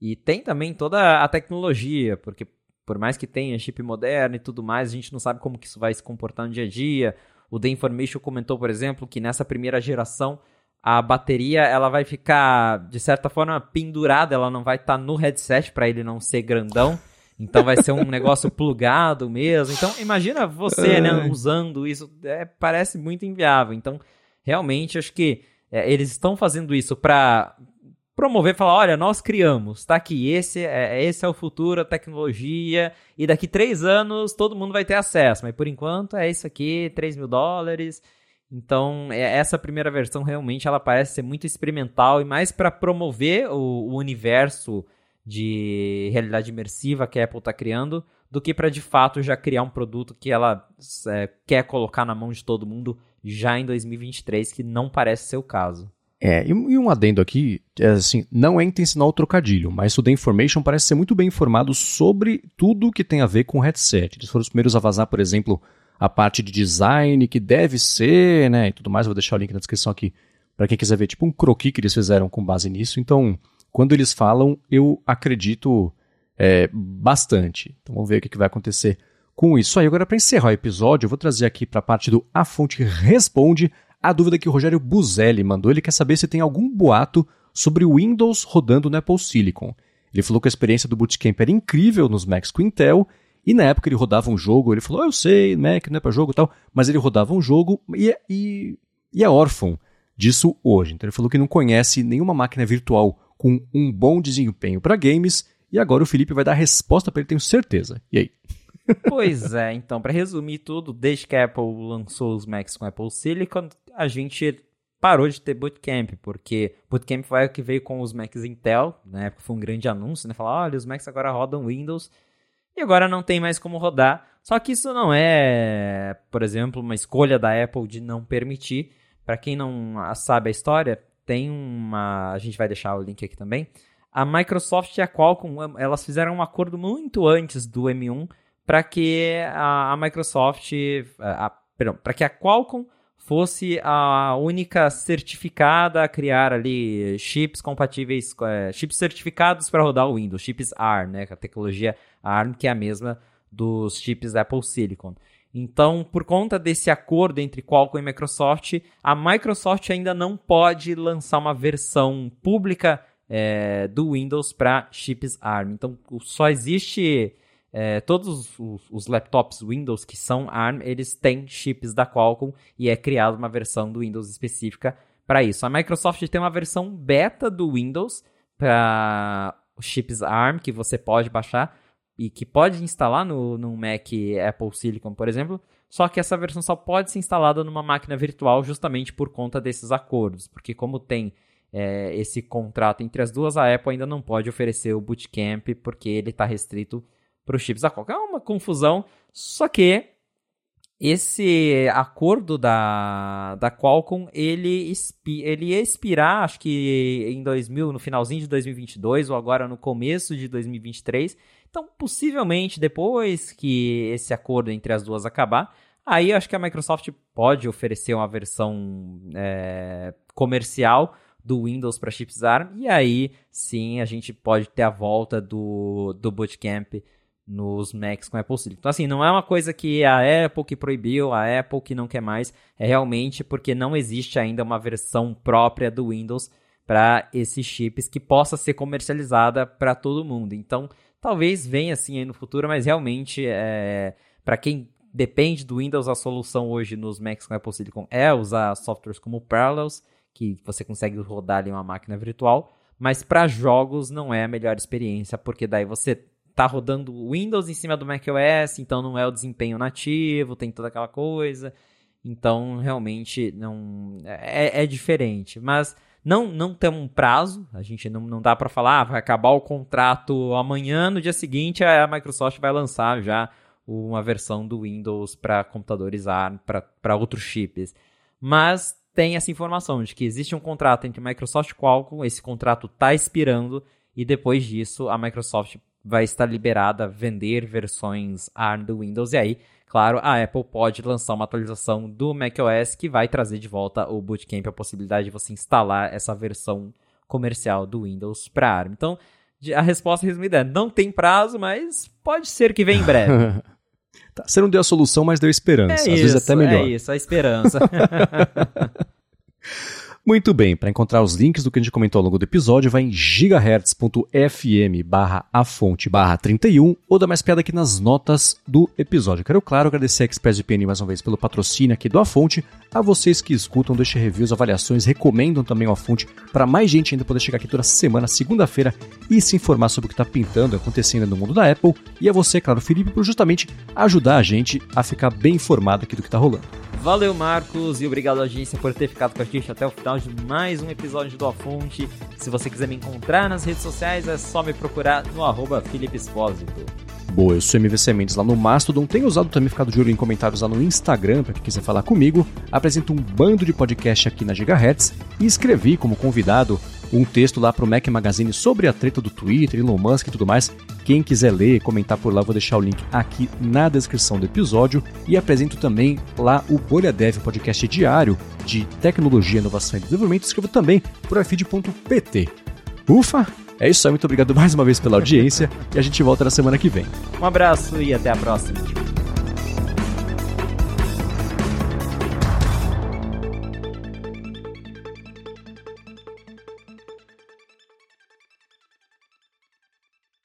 Speaker 2: E tem também toda a tecnologia, porque por mais que tenha chip moderno e tudo mais, a gente não sabe como que isso vai se comportar no dia a dia. O The Information comentou, por exemplo, que nessa primeira geração a bateria ela vai ficar de certa forma pendurada, ela não vai estar tá no headset para ele não ser grandão. Então vai ser um negócio <laughs> plugado mesmo. Então imagina você né, usando isso, é, parece muito inviável. Então realmente acho que é, eles estão fazendo isso para promover, falar, olha, nós criamos, tá aqui, esse é, esse é o futuro, a tecnologia, e daqui três anos todo mundo vai ter acesso, mas por enquanto é isso aqui, 3 mil dólares, então, é, essa primeira versão realmente ela parece ser muito experimental e mais para promover o, o, universo de realidade imersiva que a Apple está criando do que para de fato já criar um produto que ela é, quer colocar na mão de todo mundo já em 2023, que não parece ser o caso.
Speaker 1: É, e um adendo aqui, é assim, não é intencional o trocadilho, mas o The Information parece ser muito bem informado sobre tudo que tem a ver com o headset. Eles foram os primeiros a vazar, por exemplo, a parte de design que deve ser, né, e tudo mais. vou deixar o link na descrição aqui para quem quiser ver, tipo um croquis que eles fizeram com base nisso. Então, quando eles falam, eu acredito é, bastante. Então, vamos ver o que, que vai acontecer com isso. Aí, agora para encerrar o episódio, eu vou trazer aqui para a parte do A Fonte Responde a dúvida que o Rogério Buzelli mandou. Ele quer saber se tem algum boato sobre o Windows rodando no Apple Silicon. Ele falou que a experiência do Bootcamp era incrível nos Macs com Intel e na época ele rodava um jogo, ele falou, oh, eu sei, Mac não é para jogo e tal, mas ele rodava um jogo e, e, e é órfão disso hoje. Então ele falou que não conhece nenhuma máquina virtual com um bom desempenho para games, e agora o Felipe vai dar a resposta para ele, tenho certeza. E aí?
Speaker 2: Pois é, então, para resumir tudo, desde que a Apple lançou os Macs com Apple Silicon, a gente parou de ter Bootcamp, porque Bootcamp foi o que veio com os Macs Intel, na época foi um grande anúncio, né? Falar, olha, os Macs agora rodam Windows, e agora não tem mais como rodar. Só que isso não é, por exemplo, uma escolha da Apple de não permitir. Para quem não sabe a história, tem uma. A gente vai deixar o link aqui também. A Microsoft e a Qualcomm elas fizeram um acordo muito antes do M1 para que a, a Microsoft, para que a Qualcomm fosse a única certificada a criar ali chips compatíveis, é, chips certificados para rodar o Windows, chips ARM, né, a tecnologia ARM que é a mesma dos chips Apple Silicon. Então, por conta desse acordo entre Qualcomm e Microsoft, a Microsoft ainda não pode lançar uma versão pública é, do Windows para chips ARM. Então, só existe é, todos os, os, laptops Windows que são ARM, eles têm chips da Qualcomm e é criada uma versão do Windows específica para isso. A Microsoft tem uma versão beta do Windows para chips ARM que você pode baixar e que pode instalar no, no Mac Apple Silicon, por exemplo, só que essa versão só pode ser instalada numa máquina virtual justamente por conta desses acordos, porque como tem é, esse contrato entre as duas, a Apple ainda não pode oferecer o Bootcamp porque ele está restrito para os chips da Qualcomm. É uma confusão, só que esse acordo da, da Qualcomm, ele, expi, ele ia expirar, acho que em 2000, no finalzinho de 2022 ou agora no começo de 2023. Então, possivelmente, depois que esse acordo entre as duas acabar, aí acho que a Microsoft pode oferecer uma versão é, comercial do Windows para chips ARM, e aí sim a gente pode ter a volta do, do Bootcamp nos Macs com Apple Silicon. Então, assim, não é uma coisa que a Apple que proibiu, a Apple que não quer mais, é realmente porque não existe ainda uma versão própria do Windows para esses chips que possa ser comercializada para todo mundo. Então, talvez venha assim aí no futuro, mas realmente, é, para quem depende do Windows, a solução hoje nos Macs com Apple Silicon é usar softwares como Parallels, que você consegue rodar ali uma máquina virtual, mas para jogos não é a melhor experiência, porque daí você tá rodando Windows em cima do macOS, então não é o desempenho nativo, tem toda aquela coisa. Então, realmente, não é, é diferente. Mas não não tem um prazo, a gente não, não dá para falar, ah, vai acabar o contrato amanhã, no dia seguinte a Microsoft vai lançar já uma versão do Windows para computadores ARM, para outros chips. Mas tem essa informação de que existe um contrato entre Microsoft e Qualcomm, esse contrato está expirando e depois disso a Microsoft vai estar liberada a vender versões ARM do Windows. E aí, claro, a Apple pode lançar uma atualização do macOS que vai trazer de volta o Bootcamp, a possibilidade de você instalar essa versão comercial do Windows para ARM. Então, a resposta resumida é: não tem prazo, mas pode ser que venha em breve. <laughs>
Speaker 1: tá, você não deu a solução, mas deu esperança. É Às isso, vezes até melhor.
Speaker 2: É isso, a esperança. <laughs>
Speaker 1: Muito bem, para encontrar os links do que a gente comentou ao longo do episódio, vai em gigahertz.fm barra a fonte barra 31 ou dá mais piada aqui nas notas do episódio. Quero, claro, agradecer a ExpressVPN mais uma vez pelo patrocínio aqui do A Fonte, a vocês que escutam, deixem reviews, avaliações, recomendam também o A Fonte para mais gente ainda poder chegar aqui toda semana, segunda-feira, e se informar sobre o que está pintando, acontecendo no mundo da Apple, e a você, claro, Felipe, por justamente ajudar a gente a ficar bem informado aqui do que está rolando.
Speaker 2: Valeu, Marcos, e obrigado, agência, por ter ficado com a gente até o final de mais um episódio do A Fonte. Se você quiser me encontrar nas redes sociais, é só me procurar no arroba Felipe Espósito.
Speaker 1: Boa, eu sou MVC Mendes lá no Mastodon, tenho usado também, ficado de olho em comentários lá no Instagram, para quem quiser falar comigo. Apresento um bando de podcast aqui na Gigahertz e escrevi como convidado um texto lá pro Mac Magazine sobre a treta do Twitter, Elon Musk e tudo mais. Quem quiser ler, comentar por lá, vou deixar o link aqui na descrição do episódio. E apresento também lá o Bolha Dev, podcast diário de tecnologia, inovação e desenvolvimento. Escrevo também por afid.pt. Ufa! É isso aí, muito obrigado mais uma vez pela audiência e a gente volta na semana que vem.
Speaker 2: Um abraço e até a próxima.